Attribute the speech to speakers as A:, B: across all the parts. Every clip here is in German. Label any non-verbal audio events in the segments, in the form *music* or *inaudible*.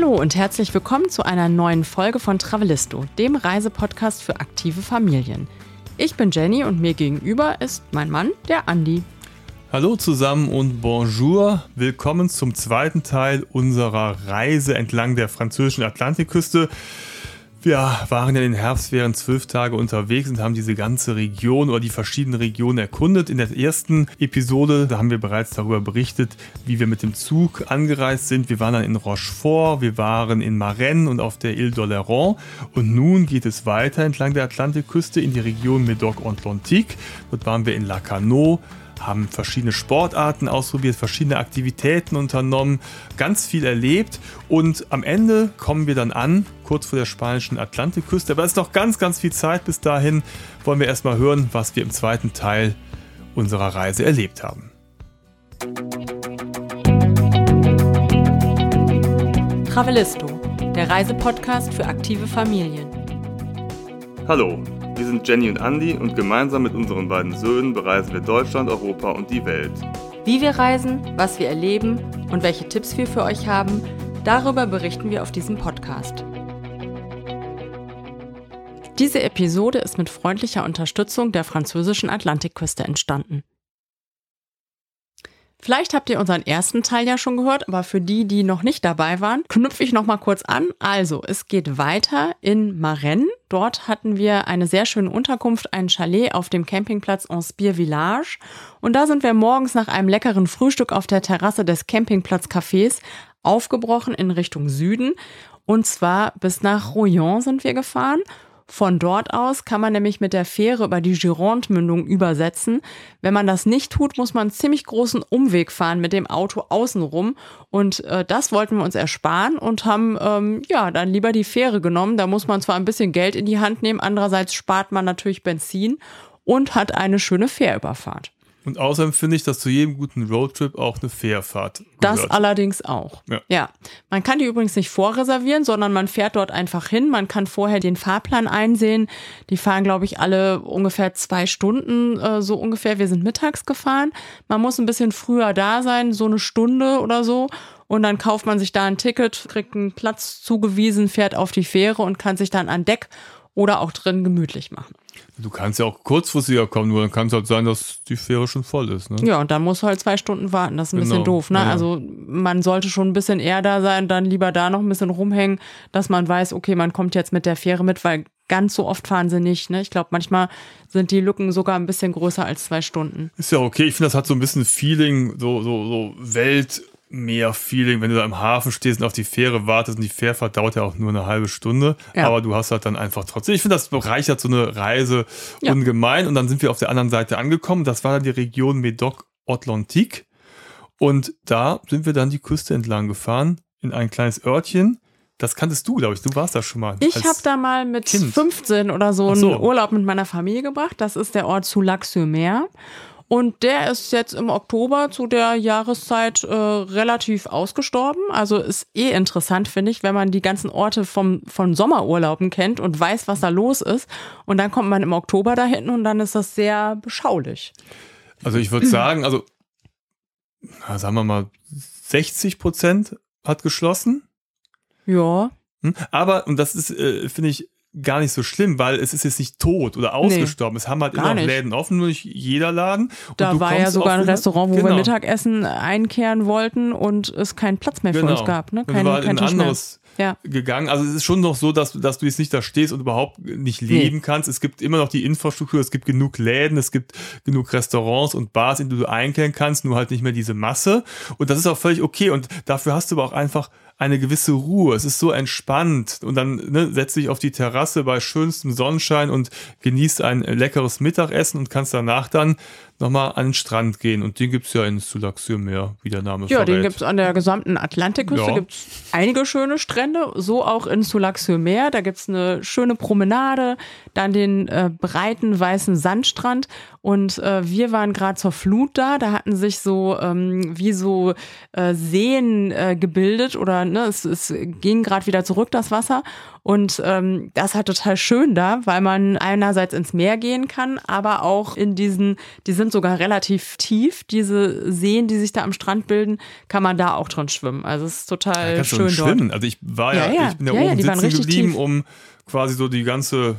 A: Hallo und herzlich willkommen zu einer neuen Folge von Travelisto, dem Reisepodcast für aktive Familien. Ich bin Jenny und mir gegenüber ist mein Mann, der Andi.
B: Hallo zusammen und bonjour. Willkommen zum zweiten Teil unserer Reise entlang der französischen Atlantikküste. Wir waren ja in den Herbstferien zwölf Tage unterwegs und haben diese ganze Region oder die verschiedenen Regionen erkundet. In der ersten Episode, da haben wir bereits darüber berichtet, wie wir mit dem Zug angereist sind. Wir waren dann in Rochefort, wir waren in Marennes und auf der Ile d'Oléron. Und nun geht es weiter entlang der Atlantikküste in die Region Médoc-Atlantique. Dort waren wir in Lacanau, haben verschiedene Sportarten ausprobiert, verschiedene Aktivitäten unternommen, ganz viel erlebt und am Ende kommen wir dann an, kurz vor der spanischen Atlantikküste. Aber es ist noch ganz, ganz viel Zeit bis dahin. Wollen wir erstmal hören, was wir im zweiten Teil unserer Reise erlebt haben.
A: Travelisto, der Reisepodcast für aktive Familien.
B: Hallo, wir sind Jenny und Andy und gemeinsam mit unseren beiden Söhnen bereisen wir Deutschland, Europa und die Welt.
A: Wie wir reisen, was wir erleben und welche Tipps wir für euch haben, darüber berichten wir auf diesem Podcast. Diese Episode ist mit freundlicher Unterstützung der französischen Atlantikküste entstanden. Vielleicht habt ihr unseren ersten Teil ja schon gehört, aber für die, die noch nicht dabei waren, knüpfe ich noch mal kurz an. Also, es geht weiter in Marennes. Dort hatten wir eine sehr schöne Unterkunft, ein Chalet auf dem Campingplatz Anspire Village. Und da sind wir morgens nach einem leckeren Frühstück auf der Terrasse des Campingplatz-Cafés aufgebrochen in Richtung Süden. Und zwar bis nach Royan sind wir gefahren. Von dort aus kann man nämlich mit der Fähre über die Gironde-Mündung übersetzen. Wenn man das nicht tut, muss man einen ziemlich großen Umweg fahren mit dem Auto außenrum. Und äh, das wollten wir uns ersparen und haben ähm, ja dann lieber die Fähre genommen. Da muss man zwar ein bisschen Geld in die Hand nehmen, andererseits spart man natürlich Benzin und hat eine schöne Fährüberfahrt.
B: Und außerdem finde ich, dass zu jedem guten Roadtrip auch eine Fährfahrt gehört.
A: Das allerdings auch. Ja. ja. Man kann die übrigens nicht vorreservieren, sondern man fährt dort einfach hin. Man kann vorher den Fahrplan einsehen. Die fahren, glaube ich, alle ungefähr zwei Stunden, äh, so ungefähr. Wir sind mittags gefahren. Man muss ein bisschen früher da sein, so eine Stunde oder so. Und dann kauft man sich da ein Ticket, kriegt einen Platz zugewiesen, fährt auf die Fähre und kann sich dann an Deck oder auch drin gemütlich machen.
B: Du kannst ja auch kurzfristiger kommen, nur dann kann es halt sein, dass die Fähre schon voll ist. Ne?
A: Ja, und dann musst du halt zwei Stunden warten. Das ist ein genau. bisschen doof. Ne? Ja. Also man sollte schon ein bisschen eher da sein, dann lieber da noch ein bisschen rumhängen, dass man weiß, okay, man kommt jetzt mit der Fähre mit, weil ganz so oft fahren sie nicht. Ne? Ich glaube, manchmal sind die Lücken sogar ein bisschen größer als zwei Stunden.
B: Ist ja okay. Ich finde, das hat so ein bisschen Feeling, so, so, so Welt mehr Feeling, wenn du da im Hafen stehst und auf die Fähre wartest und die Fährfahrt dauert ja auch nur eine halbe Stunde, ja. aber du hast halt dann einfach trotzdem, ich finde, das bereichert so eine Reise ja. ungemein und dann sind wir auf der anderen Seite angekommen, das war dann die Region Médoc-Atlantique und da sind wir dann die Küste entlang gefahren in ein kleines Örtchen, das kanntest du, glaube ich. Du warst da schon mal.
A: Ich habe da mal mit kind. 15 oder so, so, einen Urlaub mit meiner Familie gebracht. Das ist der Ort Soulac-sur-Mer. Und der ist jetzt im Oktober zu der Jahreszeit äh, relativ ausgestorben. Also ist eh interessant, finde ich, wenn man die ganzen Orte vom, von Sommerurlauben kennt und weiß, was da los ist. Und dann kommt man im Oktober dahin und dann ist das sehr beschaulich.
B: Also ich würde sagen, also sagen wir mal, 60 Prozent hat geschlossen.
A: Ja.
B: Hm? Aber, und das ist, äh, finde ich, gar nicht so schlimm, weil es ist jetzt nicht tot oder ausgestorben. Nee, es haben halt immer noch Läden offen, nur nicht jeder Laden.
A: Und da war ja sogar ein Restaurant, wo genau. wir Mittagessen einkehren wollten und es keinen Platz mehr genau. für uns gab. Ne?
B: Kein, war kein ein anderes ja. gegangen. Also es ist schon noch so, dass, dass du jetzt nicht da stehst und überhaupt nicht leben nee. kannst. Es gibt immer noch die Infrastruktur, es gibt genug Läden, es gibt genug Restaurants und Bars, in die du einkehren kannst, nur halt nicht mehr diese Masse. Und das ist auch völlig okay. Und dafür hast du aber auch einfach eine gewisse Ruhe. Es ist so entspannt und dann ne, setzt dich auf die Terrasse bei schönstem Sonnenschein und genießt ein leckeres Mittagessen und kannst danach dann nochmal an den Strand gehen. Und den gibt es ja in Sulax-sur-Mer, wie der Name
A: Ja, verrät. den gibt es an der gesamten Atlantikküste. Ja. gibt es einige schöne Strände, so auch in Sulax-sur-Mer. Da gibt es eine schöne Promenade, dann den äh, breiten weißen Sandstrand. Und äh, wir waren gerade zur Flut da. Da hatten sich so ähm, wie so äh, Seen äh, gebildet oder ne, es, es ging gerade wieder zurück, das Wasser. Und ähm, das ist halt total schön da, weil man einerseits ins Meer gehen kann, aber auch in diesen, die sind sogar relativ tief, diese Seen, die sich da am Strand bilden, kann man da auch drin schwimmen. Also es ist total ja, schön dort. Schwimmen.
B: Also ich war ja, ja, ja. ich bin ja, ja oben sitzen geblieben, tief. um quasi so die ganze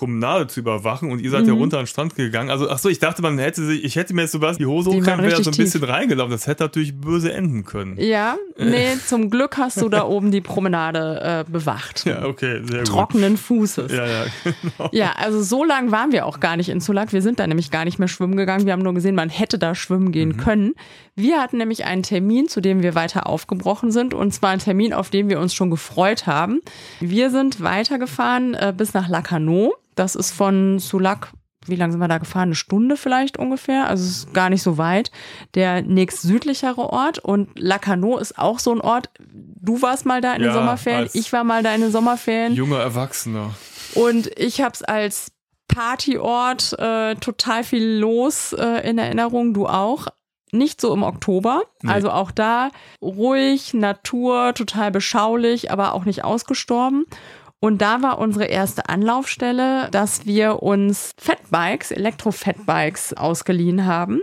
B: Promenade zu überwachen und ihr seid mhm. ja runter an den Strand gegangen. Also, ach so, ich dachte, man hätte sich, ich hätte mir jetzt sowas die Hose hochkriegen, wäre so ein bisschen tief. reingelaufen. Das hätte natürlich böse enden können.
A: Ja, nee, zum Glück hast du da *laughs* oben die Promenade äh, bewacht.
B: Ja, okay, sehr gut.
A: Trockenen Fußes.
B: Ja, ja, *laughs* genau.
A: Ja, also so lang waren wir auch gar nicht in Sulak. Wir sind da nämlich gar nicht mehr schwimmen gegangen. Wir haben nur gesehen, man hätte da schwimmen gehen mhm. können. Wir hatten nämlich einen Termin, zu dem wir weiter aufgebrochen sind. Und zwar ein Termin, auf den wir uns schon gefreut haben. Wir sind weitergefahren äh, bis nach Lacanau. Das ist von Sulak, wie lange sind wir da gefahren? Eine Stunde vielleicht ungefähr. Also es ist gar nicht so weit. Der nächst südlichere Ort. Und Lacanau ist auch so ein Ort. Du warst mal da in ja, den Sommerferien. Ich war mal da in den Sommerferien.
B: Junger Erwachsener.
A: Und ich habe es als Partyort äh, total viel los äh, in Erinnerung. Du auch nicht so im Oktober. Nee. Also auch da ruhig, Natur, total beschaulich, aber auch nicht ausgestorben. Und da war unsere erste Anlaufstelle, dass wir uns Fatbikes, Elektro-Fatbikes ausgeliehen haben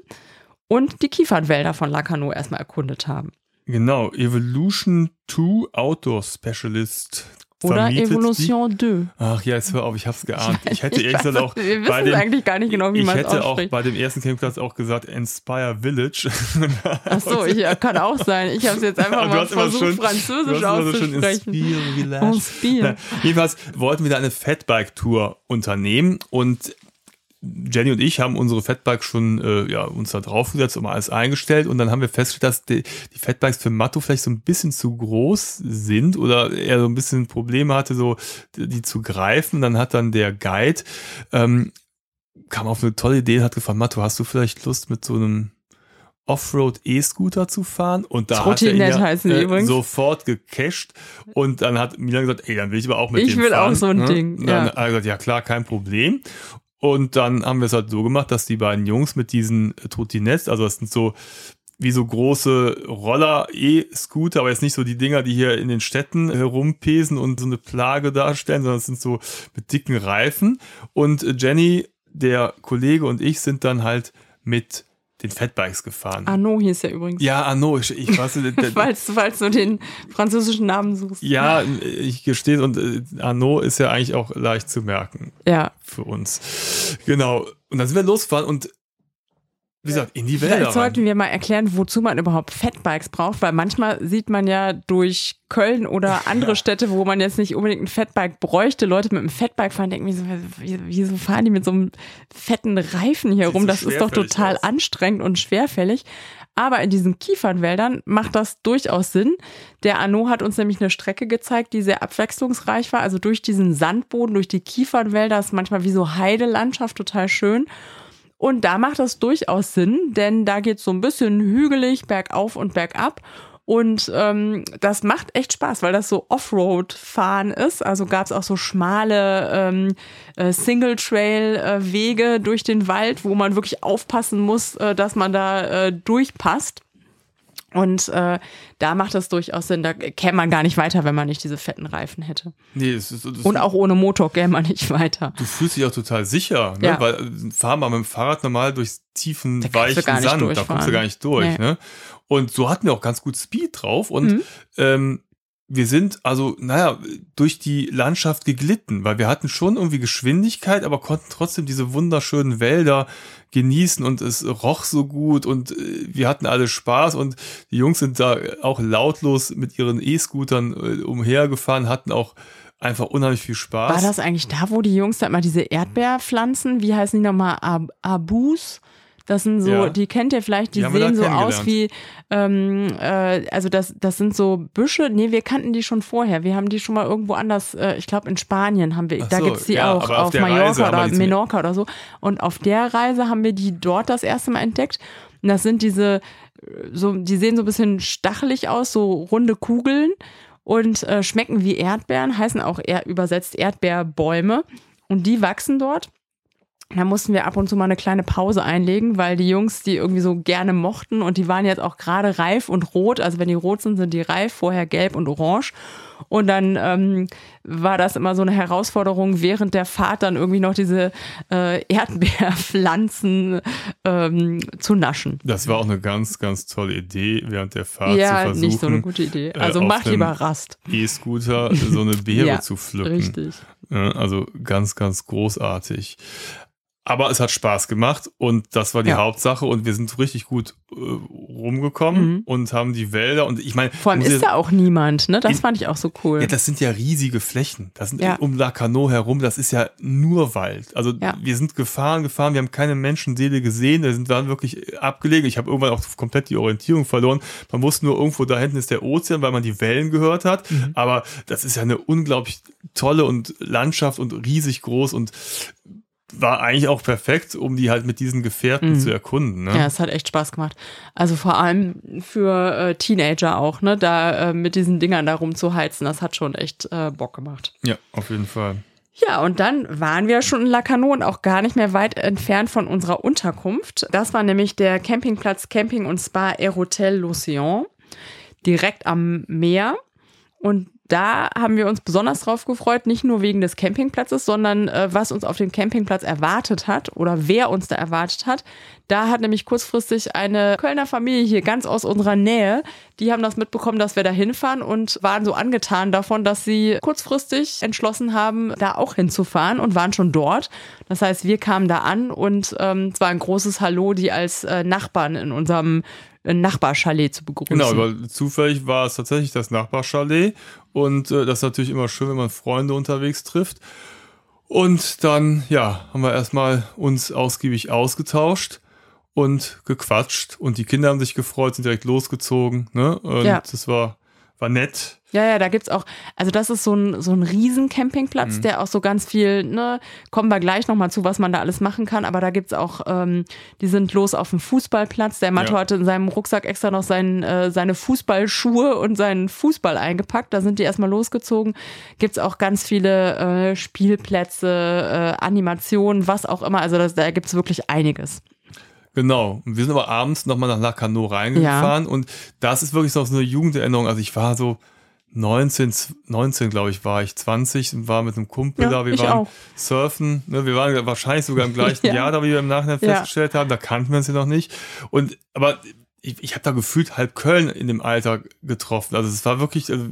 A: und die Kiefernwälder von Lacanau erstmal erkundet haben.
B: Genau, Evolution 2 Outdoor Specialist
A: oder Evolution 2.
B: Ach ja, jetzt hör auf, ich hab's geahnt. Ich hätte ich weiß, auch
A: wir bei dem, eigentlich gar nicht genau, wie man
B: es Ich hätte auch bei dem ersten Campingplatz auch gesagt Inspire Village. *laughs*
A: Ach so, ich, kann auch sein. Ich habe es jetzt einfach mal versucht, schon, Französisch auszusprechen. Inspire
B: Village. Inspire. Na, jedenfalls wollten wir da eine Fatbike-Tour unternehmen und Jenny und ich haben unsere Fatbikes schon äh, ja, uns da draufgesetzt und mal alles eingestellt und dann haben wir festgestellt, dass die, die Fatbikes für Matto vielleicht so ein bisschen zu groß sind oder er so ein bisschen Probleme hatte, so die, zu greifen. Dann hat dann der Guide ähm, kam auf eine tolle Idee und hat gefragt, Matto, hast du vielleicht Lust mit so einem Offroad E-Scooter zu fahren und da hat er ja, äh, sofort gecached und dann hat Milan gesagt, ey, dann will ich aber auch mit
A: ich
B: dem
A: will
B: fahren.
A: auch so ein
B: ne?
A: Ding.
B: Dann ja. hat er gesagt, ja klar, kein Problem und dann haben wir es halt so gemacht, dass die beiden Jungs mit diesen Trotinets, also das sind so wie so große Roller, E-Scooter, aber jetzt nicht so die Dinger, die hier in den Städten herumpesen und so eine Plage darstellen, sondern es sind so mit dicken Reifen. Und Jenny, der Kollege und ich sind dann halt mit den Fatbikes gefahren.
A: Arnaud hieß er übrigens.
B: Ja, Arnaud. Ich, ich weiß *laughs*
A: falls, falls du den französischen Namen suchst.
B: Ja, ich gestehe, und äh, Arnaud ist ja eigentlich auch leicht zu merken.
A: Ja.
B: Für uns. Genau. Und dann sind wir losgefahren und wie gesagt, in die Wälder.
A: Vielleicht sollten wir mal erklären, wozu man überhaupt Fatbikes braucht, weil manchmal sieht man ja durch Köln oder *laughs* andere ja. Städte, wo man jetzt nicht unbedingt ein Fatbike bräuchte, Leute mit einem Fatbike fahren, denken, wieso, wieso fahren die mit so einem fetten Reifen hier rum? Das ist doch total aus. anstrengend und schwerfällig. Aber in diesen Kiefernwäldern macht das durchaus Sinn. Der Arno hat uns nämlich eine Strecke gezeigt, die sehr abwechslungsreich war. Also durch diesen Sandboden, durch die Kiefernwälder ist manchmal wie so Heidelandschaft total schön. Und da macht das durchaus Sinn, denn da geht es so ein bisschen hügelig bergauf und bergab. Und ähm, das macht echt Spaß, weil das so Offroad-Fahren ist. Also gab es auch so schmale ähm, äh, Single-Trail-Wege durch den Wald, wo man wirklich aufpassen muss, äh, dass man da äh, durchpasst. Und äh, da macht das durchaus Sinn. Da käme man gar nicht weiter, wenn man nicht diese fetten Reifen hätte.
B: Nee, es ist, das
A: Und auch ohne Motor käme man nicht weiter.
B: Du fühlst dich auch total sicher, ne?
A: ja.
B: weil äh, fahr mal mit dem Fahrrad normal durch tiefen, weichen Sand, da kommst du gar nicht durch. Nee. Ne? Und so hatten wir auch ganz gut Speed drauf. Und mhm. ähm, wir sind also, naja, durch die Landschaft geglitten, weil wir hatten schon irgendwie Geschwindigkeit, aber konnten trotzdem diese wunderschönen Wälder genießen und es roch so gut und äh, wir hatten alle Spaß und die Jungs sind da auch lautlos mit ihren E-Scootern äh, umhergefahren, hatten auch einfach unheimlich viel Spaß.
A: War das eigentlich da, wo die Jungs da immer diese Erdbeerpflanzen, wie heißen die nochmal, Ab Abus? Das sind so, ja. die kennt ihr vielleicht, die, die sehen so aus wie, ähm, äh, also das, das sind so Büsche. Nee, wir kannten die schon vorher. Wir haben die schon mal irgendwo anders, äh, ich glaube in Spanien haben wir, Ach da so, gibt's die ja, auch, auf, auf Mallorca oder Menorca oder so. Und auf der Reise haben wir die dort das erste Mal entdeckt. Und das sind diese, so, die sehen so ein bisschen stachelig aus, so runde Kugeln und äh, schmecken wie Erdbeeren, heißen auch eher übersetzt Erdbeerbäume. Und die wachsen dort. Da mussten wir ab und zu mal eine kleine Pause einlegen, weil die Jungs die irgendwie so gerne mochten und die waren jetzt auch gerade reif und rot. Also wenn die rot sind, sind die reif, vorher gelb und orange. Und dann ähm, war das immer so eine Herausforderung, während der Fahrt dann irgendwie noch diese äh, Erdbeerpflanzen ähm, zu naschen.
B: Das war auch eine ganz, ganz tolle Idee, während der Fahrt
A: ja,
B: zu versuchen.
A: nicht so eine gute Idee. Also
B: äh,
A: mach lieber Rast.
B: E-Scooter so eine Beere *laughs*
A: Ja,
B: zu pflücken.
A: Richtig.
B: Ja, also ganz, ganz großartig. Aber es hat Spaß gemacht und das war die
A: Ja.
B: Hauptsache und wir sind richtig gut äh, rumgekommen
A: Mhm.
B: und haben die Wälder und ich meine,
A: Vor allem ist
B: ja-
A: da auch niemand, ne? Das
B: In-
A: fand ich auch so cool.
B: ja, das sind ja riesige Flächen. Das sind
A: Ja.
B: um Lacanau herum, das ist ja nur Wald. Also
A: Ja.
B: wir sind gefahren, gefahren, wir haben keine Menschenseele gesehen, wir sind waren wirklich abgelegen. Ich habe irgendwann auch komplett die Orientierung verloren. Man wusste nur, irgendwo da hinten ist der Ozean, weil man die Wellen gehört hat.
A: Mhm.
B: Aber das ist ja eine unglaublich tolle und Landschaft und riesig groß und war eigentlich auch perfekt, um die halt mit diesen Gefährten
A: Mhm.
B: zu erkunden. Ne?
A: Ja, es hat echt Spaß gemacht. Also vor allem für äh, Teenager auch, ne? Da äh, mit diesen Dingern da rumzuheizen, das hat schon echt äh, Bock gemacht.
B: ja, auf jeden Fall.
A: Ja, und dann waren wir schon in Lacanau und auch gar nicht mehr weit entfernt von unserer Unterkunft. Das war nämlich der Campingplatz Camping und Spa Aerotel L'Océan, direkt am Meer. Und da haben wir uns besonders drauf gefreut, nicht nur wegen des Campingplatzes, sondern äh, was uns auf dem Campingplatz erwartet hat oder wer uns da erwartet hat. Da hat nämlich kurzfristig eine Kölner Familie hier ganz aus unserer Nähe, die haben das mitbekommen, dass wir da hinfahren und waren so angetan davon, dass sie kurzfristig entschlossen haben, da auch hinzufahren und waren schon dort. Das heißt, wir kamen da an und ähm, es war ein großes Hallo, die als äh, Nachbarn in unserem äh, Nachbarchalet zu begrüßen.
B: Genau, weil zufällig war es tatsächlich das Nachbarchalet und äh, das ist natürlich immer schön, wenn man Freunde unterwegs trifft. Und dann, ja, haben wir erstmal uns ausgiebig ausgetauscht und gequatscht und die Kinder haben sich gefreut, sind direkt losgezogen, ne? Und
A: Ja.
B: das war, war nett.
A: Ja, ja, da gibt's auch, also das ist so ein, so ein riesen Campingplatz, der auch so ganz viel, ne, kommen wir gleich nochmal zu, was man da alles machen kann, aber da gibt's auch, ähm, die sind los auf dem Fußballplatz. Der Matto
B: Ja.
A: hatte in seinem Rucksack extra noch sein, äh, seine Fußballschuhe und seinen Fußball eingepackt. Da sind die erstmal losgezogen. Gibt's auch ganz viele äh, Spielplätze, äh, Animationen, was auch immer. Also das, da gibt's wirklich einiges.
B: Genau. Und wir sind aber abends nochmal nach Lacanau reingefahren und das ist wirklich so eine Jugenderinnerung. Also ich war so 19, 19 glaube ich, war ich 20 und war mit einem Kumpel
A: Ja,
B: da. Wir waren
A: auch.
B: surfen. Ne? Wir waren wahrscheinlich sogar im gleichen *laughs*
A: Ja.
B: Jahr, da wie wir im Nachhinein
A: Ja.
B: festgestellt haben. Da kannten wir uns ja noch nicht. Und aber ich, ich habe da gefühlt halb Köln in dem Alter getroffen. Also es war wirklich, also,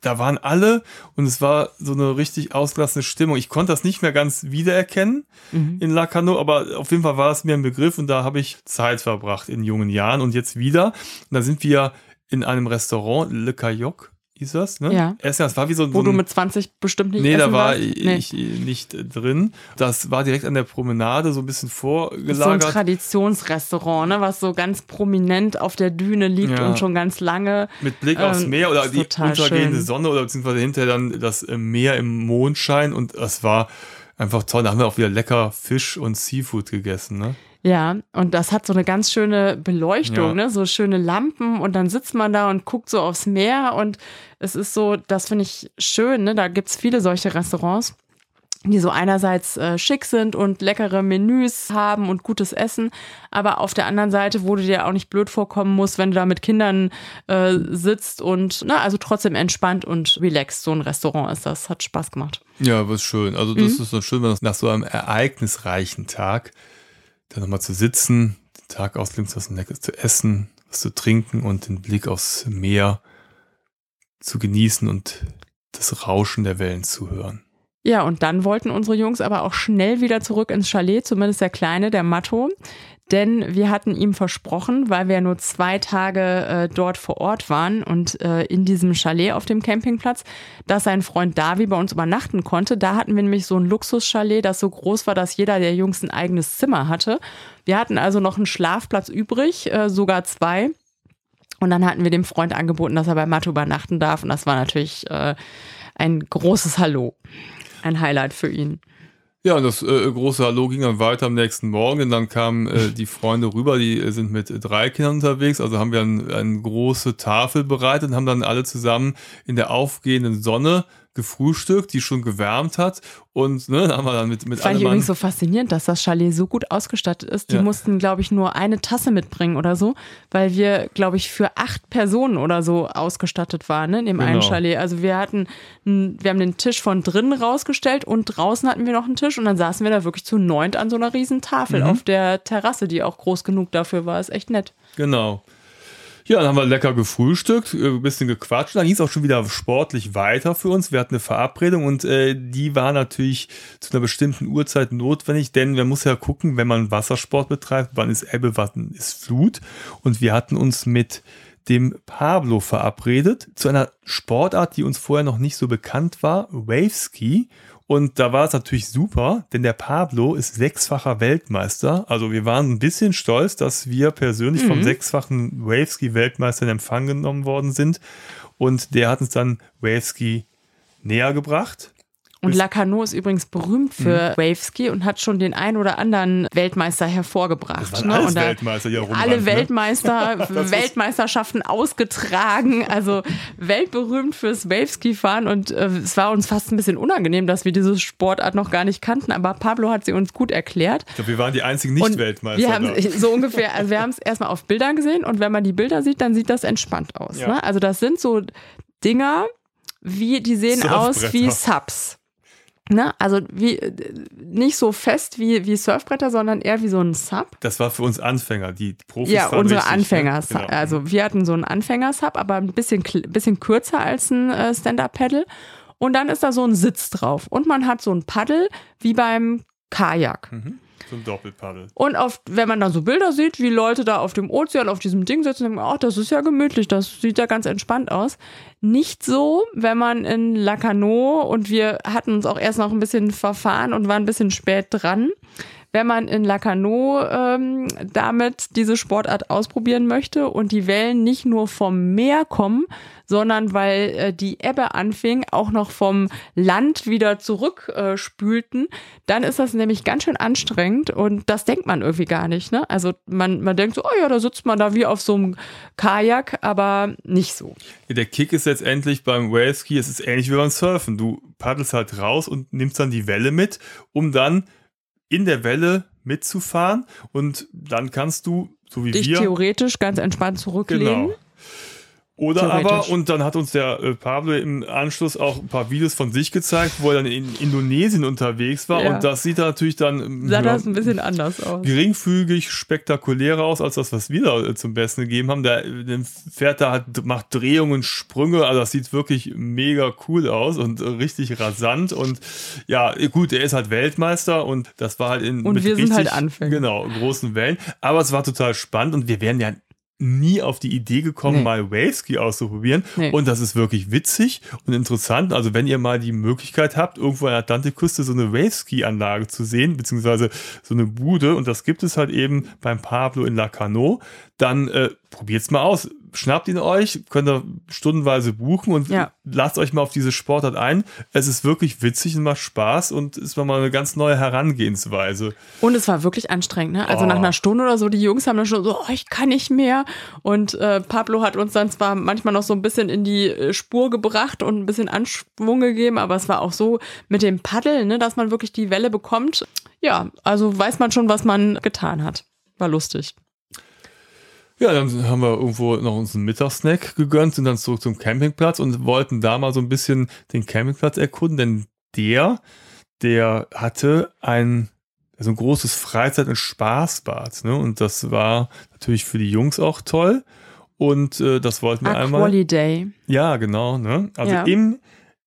B: da waren alle und es war so eine richtig ausgelassene Stimmung. Ich konnte das nicht mehr ganz wiedererkennen
A: Mhm.
B: in Lacanau, aber auf jeden Fall war es mir ein Begriff und da habe ich Zeit verbracht in jungen Jahren und jetzt wieder. Und da sind wir in einem Restaurant, Le Cayoc hieß das, ne?
A: Ja.
B: Essen, das war wie so, so
A: Wo
B: ein,
A: du mit 20 bestimmt nicht
B: Nee, da war.
A: Nee.
B: ich nicht drin. Das war direkt an der Promenade, so ein bisschen
A: ist so ein
B: vorgelagert.
A: Traditionsrestaurant, ne, was so ganz prominent auf der Düne liegt
B: Ja.
A: und schon ganz lange.
B: mit Blick aufs
A: Ähm,
B: Meer oder die untergehende
A: schön.
B: Sonne oder beziehungsweise hinterher dann das äh, Meer im Mondschein und das war einfach toll. Da haben wir auch wieder lecker Fisch und Seafood gegessen, ne?
A: Ja, und das hat so eine ganz schöne Beleuchtung,
B: Ja.
A: ne? So schöne Lampen und dann sitzt man da und guckt so aufs Meer und es ist so, das finde ich schön, ne? Da gibt's viele solche Restaurants, die so einerseits äh, schick sind und leckere Menüs haben und gutes Essen, aber auf der anderen Seite, wo du dir auch nicht blöd vorkommen musst, wenn du da mit Kindern äh, sitzt und, na, also trotzdem entspannt und relaxed. So ein Restaurant ist das, hat Spaß gemacht.
B: Ja, was schön. Also
A: Mhm.
B: das ist so schön, wenn das nach so einem ereignisreichen Tag da nochmal zu sitzen, den Tag ausklingen, was Leckeres zu essen, was zu trinken und den Blick aufs Meer zu genießen und das Rauschen der Wellen zu hören.
A: Ja, und dann wollten unsere Jungs aber auch schnell wieder zurück ins Chalet, zumindest der Kleine, der Matto. Denn wir hatten ihm versprochen, weil wir nur zwei Tage äh, dort vor Ort waren und äh, in diesem Chalet auf dem Campingplatz, dass sein Freund Davi bei uns übernachten konnte. Da hatten wir nämlich so ein Luxuschalet, das so groß war, dass jeder der Jungs ein eigenes Zimmer hatte. Wir hatten also noch einen Schlafplatz übrig, äh, sogar zwei. Und dann hatten wir dem Freund angeboten, dass er bei Matto übernachten darf. Und das war natürlich äh, ein großes Hallo. Ein Highlight für ihn.
B: Ja, und das äh, große Hallo ging dann weiter am nächsten Morgen. Und dann kamen äh, *laughs* die Freunde rüber, die äh, sind mit drei Kindern unterwegs. Also haben wir ein, eine große Tafel bereitet und haben dann alle zusammen in der aufgehenden Sonne gefrühstückt, die schon gewärmt hat und ne, da haben wir dann mit, mit
A: Fand ich übrigens so faszinierend, dass das Chalet so gut ausgestattet ist. Die
B: Ja.
A: mussten, glaube ich, nur eine Tasse mitbringen oder so, weil wir, glaube ich, für acht Personen oder so ausgestattet waren, ne, in dem einen
B: Genau.
A: Chalet. Also wir hatten, wir haben den Tisch von drinnen rausgestellt und draußen hatten wir noch einen Tisch und dann saßen wir da wirklich zu neunt an so einer riesen Tafel
B: Mhm.
A: auf der Terrasse, die auch groß genug dafür war. Ist echt nett.
B: Genau. Ja, dann haben wir lecker gefrühstückt, äh, ein bisschen gequatscht. Dann ging es auch schon wieder sportlich weiter für uns. Wir hatten eine Verabredung und äh, die war natürlich zu einer bestimmten Uhrzeit notwendig, denn man muss ja gucken, wenn man Wassersport betreibt, wann ist Ebbe, wann ist Flut. Und wir hatten uns mit dem Pablo verabredet zu einer Sportart, die uns vorher noch nicht so bekannt war, Waveski. Und da war es natürlich super, denn der Pablo ist sechsfacher Weltmeister. Also wir waren ein bisschen stolz, dass wir persönlich vom sechsfachen Waveski-Weltmeister in Empfang genommen worden sind. Und der hat uns dann Waveski näher gebracht.
A: Und Lacanau ist übrigens berühmt
B: Mhm.
A: für Waveski und hat schon den ein oder anderen Weltmeister hervorgebracht.
B: Das waren
A: ne? da-
B: Weltmeister hier rumrannten,
A: Alle
B: ne?
A: Weltmeister, *laughs*
B: muss-
A: Weltmeisterschaften ausgetragen, also weltberühmt fürs Waveski-Fahren und äh, es war uns fast ein bisschen unangenehm, dass wir diese Sportart noch gar nicht kannten, aber Pablo hat sie uns gut erklärt.
B: Ich glaube, wir waren die einzigen Nicht-Weltmeister.
A: Wir *laughs* so ungefähr, also wir haben es erstmal auf Bildern gesehen und wenn man die Bilder sieht, dann sieht das entspannt aus.
B: Ja.
A: Ne? Also das sind so Dinger, wie die sehen aus wie. Subs. Ne? Also wie äh, nicht so fest wie, wie Surfbretter, sondern eher wie so ein Sub.
B: Das war für uns Anfänger. Die Profis
A: Ja, unsere
B: richtig,
A: Anfänger.
B: Ne? Genau.
A: Also wir hatten so einen Anfänger-Sub, aber ein bisschen, bisschen kürzer als ein äh, Stand-Up-Paddle. Und dann ist da so ein Sitz drauf. Und man hat so ein Paddel wie beim Kajak.
B: Mhm. So ein Doppelpaddel.
A: Und auf, wenn man dann so Bilder sieht, wie Leute da auf dem Ozean auf diesem Ding sitzen, denkt man, ach, das ist ja gemütlich, das sieht ja ganz entspannt aus. Nicht so, wenn man in Lacanau und wir hatten uns auch erst noch ein bisschen verfahren und waren ein bisschen spät dran. Wenn man in Lacanau ähm, damit diese Sportart ausprobieren möchte und die Wellen nicht nur vom Meer kommen, sondern weil äh, die Ebbe anfing, auch noch vom Land wieder zurückspülten, äh, dann ist das nämlich ganz schön anstrengend und das denkt man irgendwie gar nicht. Ne? Also man, man denkt so, oh ja, da sitzt man da wie auf so einem Kajak, aber nicht so.
B: Ja, der Kick ist letztendlich beim Waveski, es ist ähnlich wie beim Surfen. Du paddelst halt raus und nimmst dann die Welle mit, um dann in der Welle mitzufahren und dann kannst du, so wie
A: Dich
B: wir,
A: theoretisch ganz entspannt zurücklehnen.
B: genau. Oder aber, und dann hat uns der äh, Pablo im Anschluss auch ein paar Videos von sich gezeigt, wo er dann in Indonesien unterwegs war.
A: Ja.
B: Und das sieht natürlich dann
A: Sah
B: ja,
A: das ein bisschen anders aus.
B: geringfügig spektakulärer aus als das, was wir da äh, zum Besten gegeben haben. Der, der fährt da, hat, macht Drehungen, Sprünge, also das sieht wirklich mega cool aus und äh, richtig rasant. Und ja, gut, er ist halt Weltmeister und das war halt in
A: Und
B: mit
A: wir sind halt
B: richtig,
A: Anfänger.
B: Genau, großen Wellen. Aber es war total spannend und wir wären ja nie auf die Idee gekommen,
A: Nee.
B: mal Waveski auszuprobieren.
A: Nee.
B: Und das ist wirklich witzig und interessant. Also wenn ihr mal die Möglichkeit habt, irgendwo an der Atlantikküste so eine Waveski-Anlage zu sehen, beziehungsweise so eine Bude, und das gibt es halt eben beim Pablo in Lacanau, dann äh, probiert's mal aus. Schnappt ihn euch, könnt ihr stundenweise buchen und
A: Ja.
B: lasst euch mal auf diese Sportart ein. Es ist wirklich witzig und macht Spaß und ist mal eine ganz neue Herangehensweise.
A: Und es war wirklich anstrengend, ne? Also
B: Oh.
A: nach einer Stunde oder so, die Jungs haben dann schon so, oh, ich kann nicht mehr. Und äh, Pablo hat uns dann zwar manchmal noch so ein bisschen in die äh, Spur gebracht und ein bisschen Anschwung gegeben, aber es war auch so mit dem Paddel, ne, dass man wirklich die Welle bekommt. Ja, also weiß man schon, was man getan hat. War lustig.
B: Ja, dann haben wir irgendwo noch uns einen Mittagssnack gegönnt, sind dann zurück zum Campingplatz und wollten da mal so ein bisschen den Campingplatz erkunden, denn der, der hatte ein, so ein großes Freizeit- und Spaßbad, ne? Und das war natürlich für die Jungs auch toll. Und äh, das wollten wir einmal.
A: Aqualiday.
B: Ja, genau, ne? Also
A: Ja.
B: im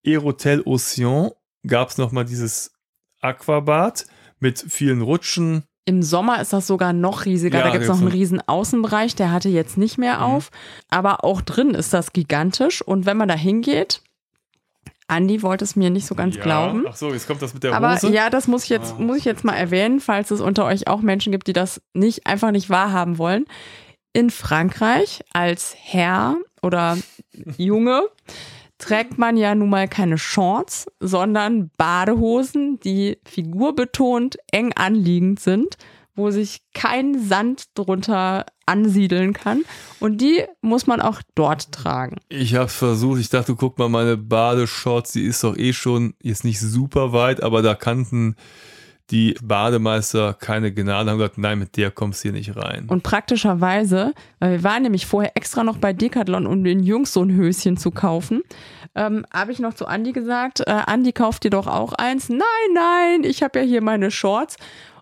B: Aerotel Ocean gab es nochmal dieses Aquabad mit vielen Rutschen,
A: Im Sommer ist das sogar noch riesiger.
B: Ja,
A: da gibt es noch einen riesen Außenbereich, der hatte jetzt nicht mehr
B: Mhm.
A: auf. Aber auch drin ist das gigantisch. Und wenn man da hingeht, Andi wollte es mir nicht so ganz
B: ja.
A: glauben.
B: Ach so, jetzt kommt das mit der
A: Aber
B: Hose.
A: ja, das muss ich jetzt,
B: Ah.
A: muss ich jetzt mal erwähnen, falls es unter euch auch Menschen gibt, die das nicht einfach nicht wahrhaben wollen. In Frankreich als Herr oder Junge trägt man ja nun mal keine Shorts, sondern Badehosen, die figurbetont eng anliegend sind, wo sich kein Sand drunter ansiedeln kann. Und die muss man auch dort tragen.
B: Ich habe versucht, ich dachte, guck mal, meine Badeshorts, die ist doch eh schon jetzt nicht super weit, aber da kannten die Bademeister keine Gnade haben gesagt, nein, mit der kommst du hier nicht rein.
A: Und praktischerweise, weil wir waren nämlich vorher extra noch bei Decathlon, um den Jungs so ein Höschen zu kaufen, ähm, habe ich noch zu Andi gesagt, äh, Andi kauft dir doch auch eins. Nein, nein, ich habe ja hier meine Shorts.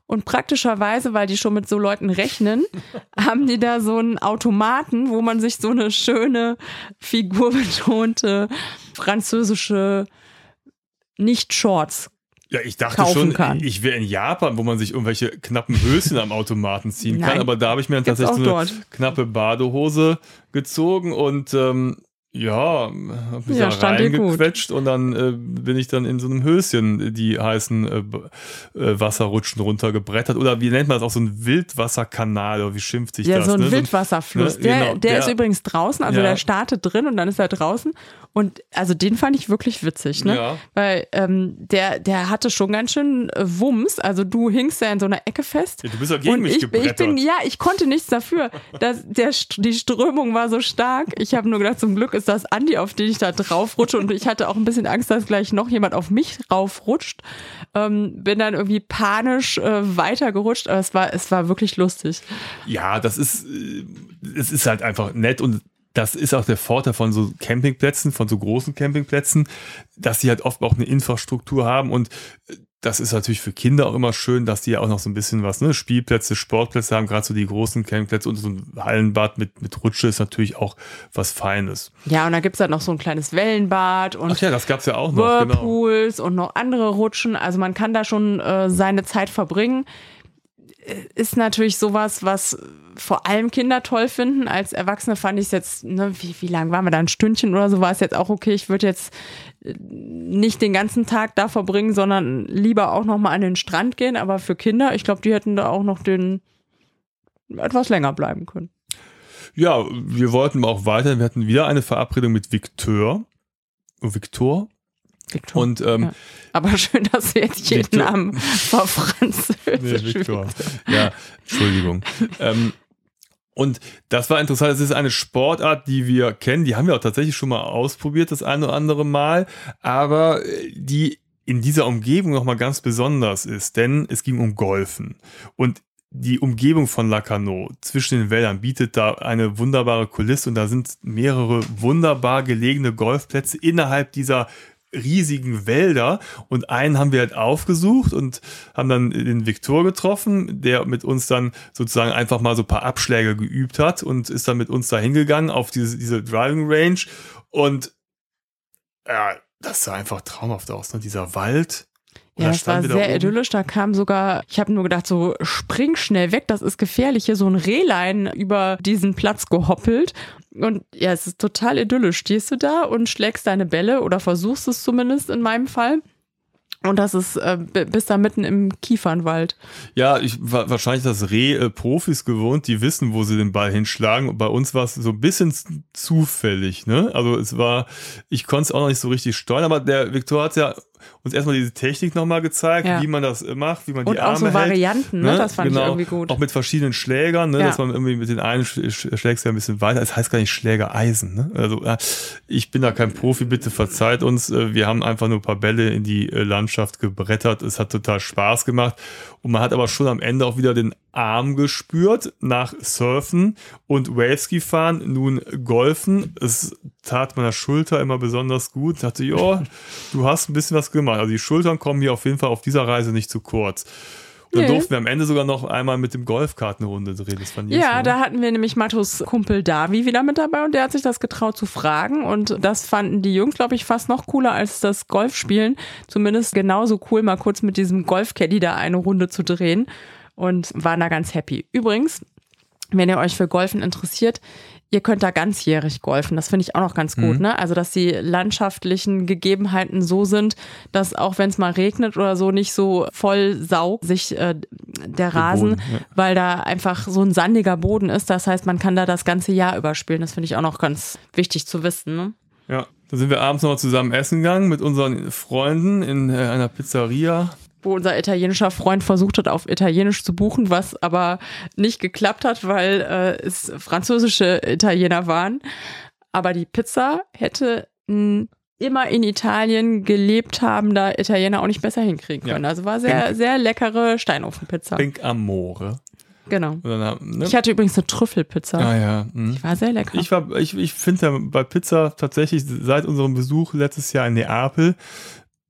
A: Und praktischerweise, weil die schon mit so Leuten rechnen, *laughs* haben die da so einen Automaten, wo man sich so eine schöne, figurbetonte *laughs* französische Nicht-Shorts
B: ja, ich dachte schon, kann. ich wäre in Japan, wo man sich irgendwelche knappen Höschen am Automaten ziehen *laughs* Nein, kann, aber da habe ich mir dann tatsächlich so eine dort. knappe Badehose gezogen und ähm, ja, hab mich ja, da reingequetscht und dann äh, bin ich dann in so einem Höschen die heißen äh, äh, Wasserrutschen runtergebrettert. Oder wie nennt man das auch, so ein Wildwasserkanal oder wie schimpft sich
A: ja,
B: das?
A: Ja, so ein ne? Wildwasserfluss. Ne? der, genau, der, der, ist übrigens draußen, also ja. der startet drin und dann ist er draußen. Und also den fand ich wirklich witzig, ne? Ja. Weil ähm, der, der hatte schon ganz schön äh, Wumms. Also du hingst ja in so einer Ecke fest.
B: Ja, du bist auch gegen und mich
A: ich, ich bin, Ja, ich konnte nichts dafür. Das, der, die Strömung war so stark. Ich habe nur gedacht, zum Glück ist ist das Andi, auf den ich da draufrutsche. Und ich hatte auch ein bisschen Angst, dass gleich noch jemand auf mich raufrutscht. Ähm, bin dann irgendwie panisch äh, weitergerutscht, aber es war, es war wirklich lustig.
B: Ja, das ist, äh, es ist halt einfach nett und das ist auch der Vorteil von so Campingplätzen, von so großen Campingplätzen, dass sie halt oft auch eine Infrastruktur haben und äh, das ist natürlich für Kinder auch immer schön, dass die ja auch noch so ein bisschen was, ne, Spielplätze, Sportplätze haben, gerade so die großen Campingplätze und so ein Hallenbad mit, mit Rutsche ist natürlich auch was Feines.
A: Ja, und da gibt es halt noch so ein kleines Wellenbad und
B: Ach ja, das gab's ja auch
A: noch, genau. Whirlpools genau. und noch andere Rutschen. Also man kann da schon äh, seine Zeit verbringen ist natürlich sowas, was vor allem Kinder toll finden. Als Erwachsene fand ich es jetzt, ne, wie, wie lang waren wir da? Ein Stündchen oder so war es jetzt auch okay. Ich würde jetzt äh, nicht den ganzen Tag da verbringen, sondern lieber auch nochmal an den Strand gehen. Aber für Kinder, ich glaube, die hätten da auch noch den etwas länger bleiben können.
B: Ja, wir wollten auch weiter. Wir hatten wieder eine Verabredung mit Victor. Victor,
A: Victor. Und, ähm, ja. Aber *laughs* schön, dass du jetzt jeden Victor. Namen *laughs* verfranzösisch nee, Victor.
B: Ja, Entschuldigung. ähm, und das war interessant. Das ist eine Sportart, die wir kennen. Die haben wir auch tatsächlich schon mal ausprobiert, das eine oder andere Mal. Aber äh, die in dieser Umgebung nochmal ganz besonders ist, denn es ging um Golfen. Und die Umgebung von Lacanau zwischen den Wäldern bietet da eine wunderbare Kulisse und da sind mehrere wunderbar gelegene Golfplätze innerhalb dieser riesigen Wälder und einen haben wir halt aufgesucht und haben dann den Viktor getroffen, der mit uns dann sozusagen einfach mal so ein paar Abschläge geübt hat und ist dann mit uns da hingegangen auf diese, diese Driving Range und ja, das sah einfach traumhaft aus, ne? dieser Wald,
A: ja, es war sehr oben. idyllisch. Da kam sogar, ich habe nur gedacht, so spring schnell weg, das ist gefährlich. Hier so ein Rehlein über diesen Platz gehoppelt. Und ja, es ist total idyllisch. Stehst du da und schlägst deine Bälle oder versuchst es zumindest in meinem Fall. Und das ist äh, bis da mitten im Kiefernwald.
B: Ja, ich war wahrscheinlich das Reh äh, Profis gewohnt, die wissen, wo sie den Ball hinschlagen. Und bei uns war es so ein bisschen zufällig, ne? Also es war, ich konnte es auch noch nicht so richtig steuern, aber der Viktor hat ja uns erstmal diese Technik nochmal gezeigt, ja. wie man das macht, wie man
A: und
B: die Arme
A: hält. Und auch so Varianten, ne? das fand genau. ich irgendwie gut.
B: Auch mit verschiedenen Schlägern, ne? Ja. dass man irgendwie mit den einen schlägst ja ein bisschen weiter. Es das heißt gar nicht Schlägereisen. Ne? Also ich bin da kein Profi, bitte verzeiht uns. Äh, wir haben einfach nur ein paar Bälle in die äh, Landschaft gebrettert. Es hat total Spaß gemacht. Und man hat aber schon am Ende auch wieder den Arm gespürt nach Surfen und Waveski fahren, nun Golfen. Es tat meiner Schulter immer besonders gut. Ich dachte, ja, du hast ein bisschen was gemacht. Also die Schultern kommen hier auf jeden Fall auf dieser Reise nicht zu kurz. Und dann nee. durften wir am Ende sogar noch einmal mit dem Golfkart eine Runde drehen. Das fand
A: ich ja, da hatten wir nämlich Mattos Kumpel Davi wieder mit dabei und der hat sich das getraut zu fragen. Und das fanden die Jungs, glaube ich, fast noch cooler als das Golfspielen. Zumindest genauso cool, mal kurz mit diesem Golfcaddy da eine Runde zu drehen und waren da ganz happy. Übrigens, wenn ihr euch für Golfen interessiert, ihr könnt da ganzjährig golfen. Das finde ich auch noch ganz gut. Mhm. Ne? Also, dass die landschaftlichen Gegebenheiten so sind, dass auch wenn es mal regnet oder so, nicht so voll saugt sich äh, der Rasen, Boden, ja. weil da einfach so ein sandiger Boden ist. Das heißt, man kann da das ganze Jahr überspielen. Das finde ich auch noch ganz wichtig zu wissen. Ne?
B: Ja, da sind wir abends noch zusammen essen gegangen mit unseren Freunden in äh, einer Pizzeria
A: wo unser italienischer Freund versucht hat, auf Italienisch zu buchen, was aber nicht geklappt hat, weil äh, es französische Italiener waren. Aber die Pizza hätte mh, immer in Italien gelebt haben, da Italiener auch nicht besser hinkriegen können.
B: Ja.
A: Also war sehr,
B: Pink-
A: sehr leckere Steinofenpizza.
B: Pink Amore.
A: Genau.
B: Dann, ne?
A: Ich hatte übrigens eine Trüffelpizza.
B: ah ja. hm.
A: War sehr lecker.
B: Ich, war, ich, ich finde ja bei Pizza tatsächlich seit unserem Besuch letztes Jahr in Neapel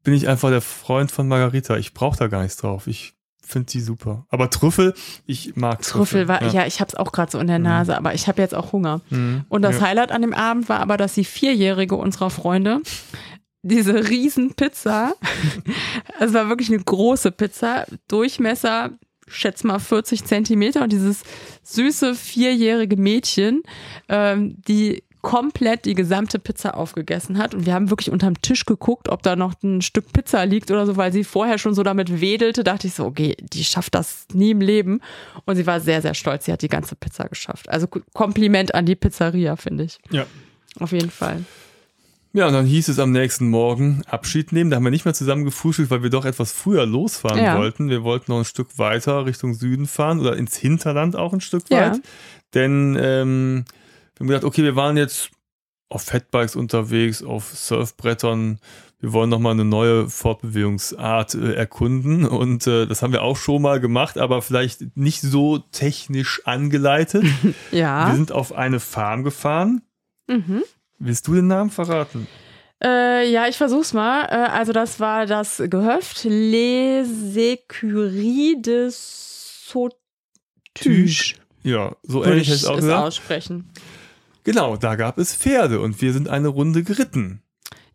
B: bin ich einfach der Freund von Margarita. Ich brauche da gar nichts drauf. Ich finde die super. Aber Trüffel, ich mag
A: Trüffel war, ja, ich habe es auch gerade so in der Nase, aber ich habe jetzt auch Hunger. Und das
B: Mhm. Ja.
A: Highlight an dem Abend war aber, dass die Vierjährige unserer Freunde diese riesen Pizza, *laughs* es war wirklich eine große Pizza, Durchmesser, schätz mal 40 Zentimeter und dieses süße vierjährige Mädchen, ähm, die komplett die gesamte Pizza aufgegessen hat und wir haben wirklich unterm Tisch geguckt, ob da noch ein Stück Pizza liegt oder so, weil sie vorher schon so damit wedelte, dachte ich so, okay, die schafft das nie im Leben und sie war sehr, sehr stolz, sie hat die ganze Pizza geschafft. Also Kompliment an die Pizzeria, finde ich.
B: Ja.
A: Auf jeden Fall.
B: Ja, und dann hieß es am nächsten Morgen Abschied nehmen. Da haben wir nicht mehr zusammen gefrühstückt, weil wir doch etwas früher losfahren
A: Ja.
B: wollten. Wir wollten noch ein Stück weiter Richtung Süden fahren oder ins Hinterland auch ein Stück
A: Ja.
B: weit. Denn ähm, haben gedacht, okay, wir waren jetzt auf Fatbikes unterwegs, auf Surfbrettern. Wir wollen nochmal eine neue Fortbewegungsart äh, erkunden. Und äh, das haben wir auch schon mal gemacht, aber vielleicht nicht so technisch angeleitet. *laughs* Wir
A: Ja.
B: sind auf eine Farm gefahren.
A: Mhm.
B: Willst du den Namen verraten?
A: Äh, ja, ich versuch's mal. Äh, also das war das Gehöft Les Écuries de Sautuge.
B: Ja, so ähnlich
A: ich
B: hätte ich auch
A: es
B: gesagt.
A: aussprechen.
B: Genau, da gab es Pferde und wir sind eine Runde geritten.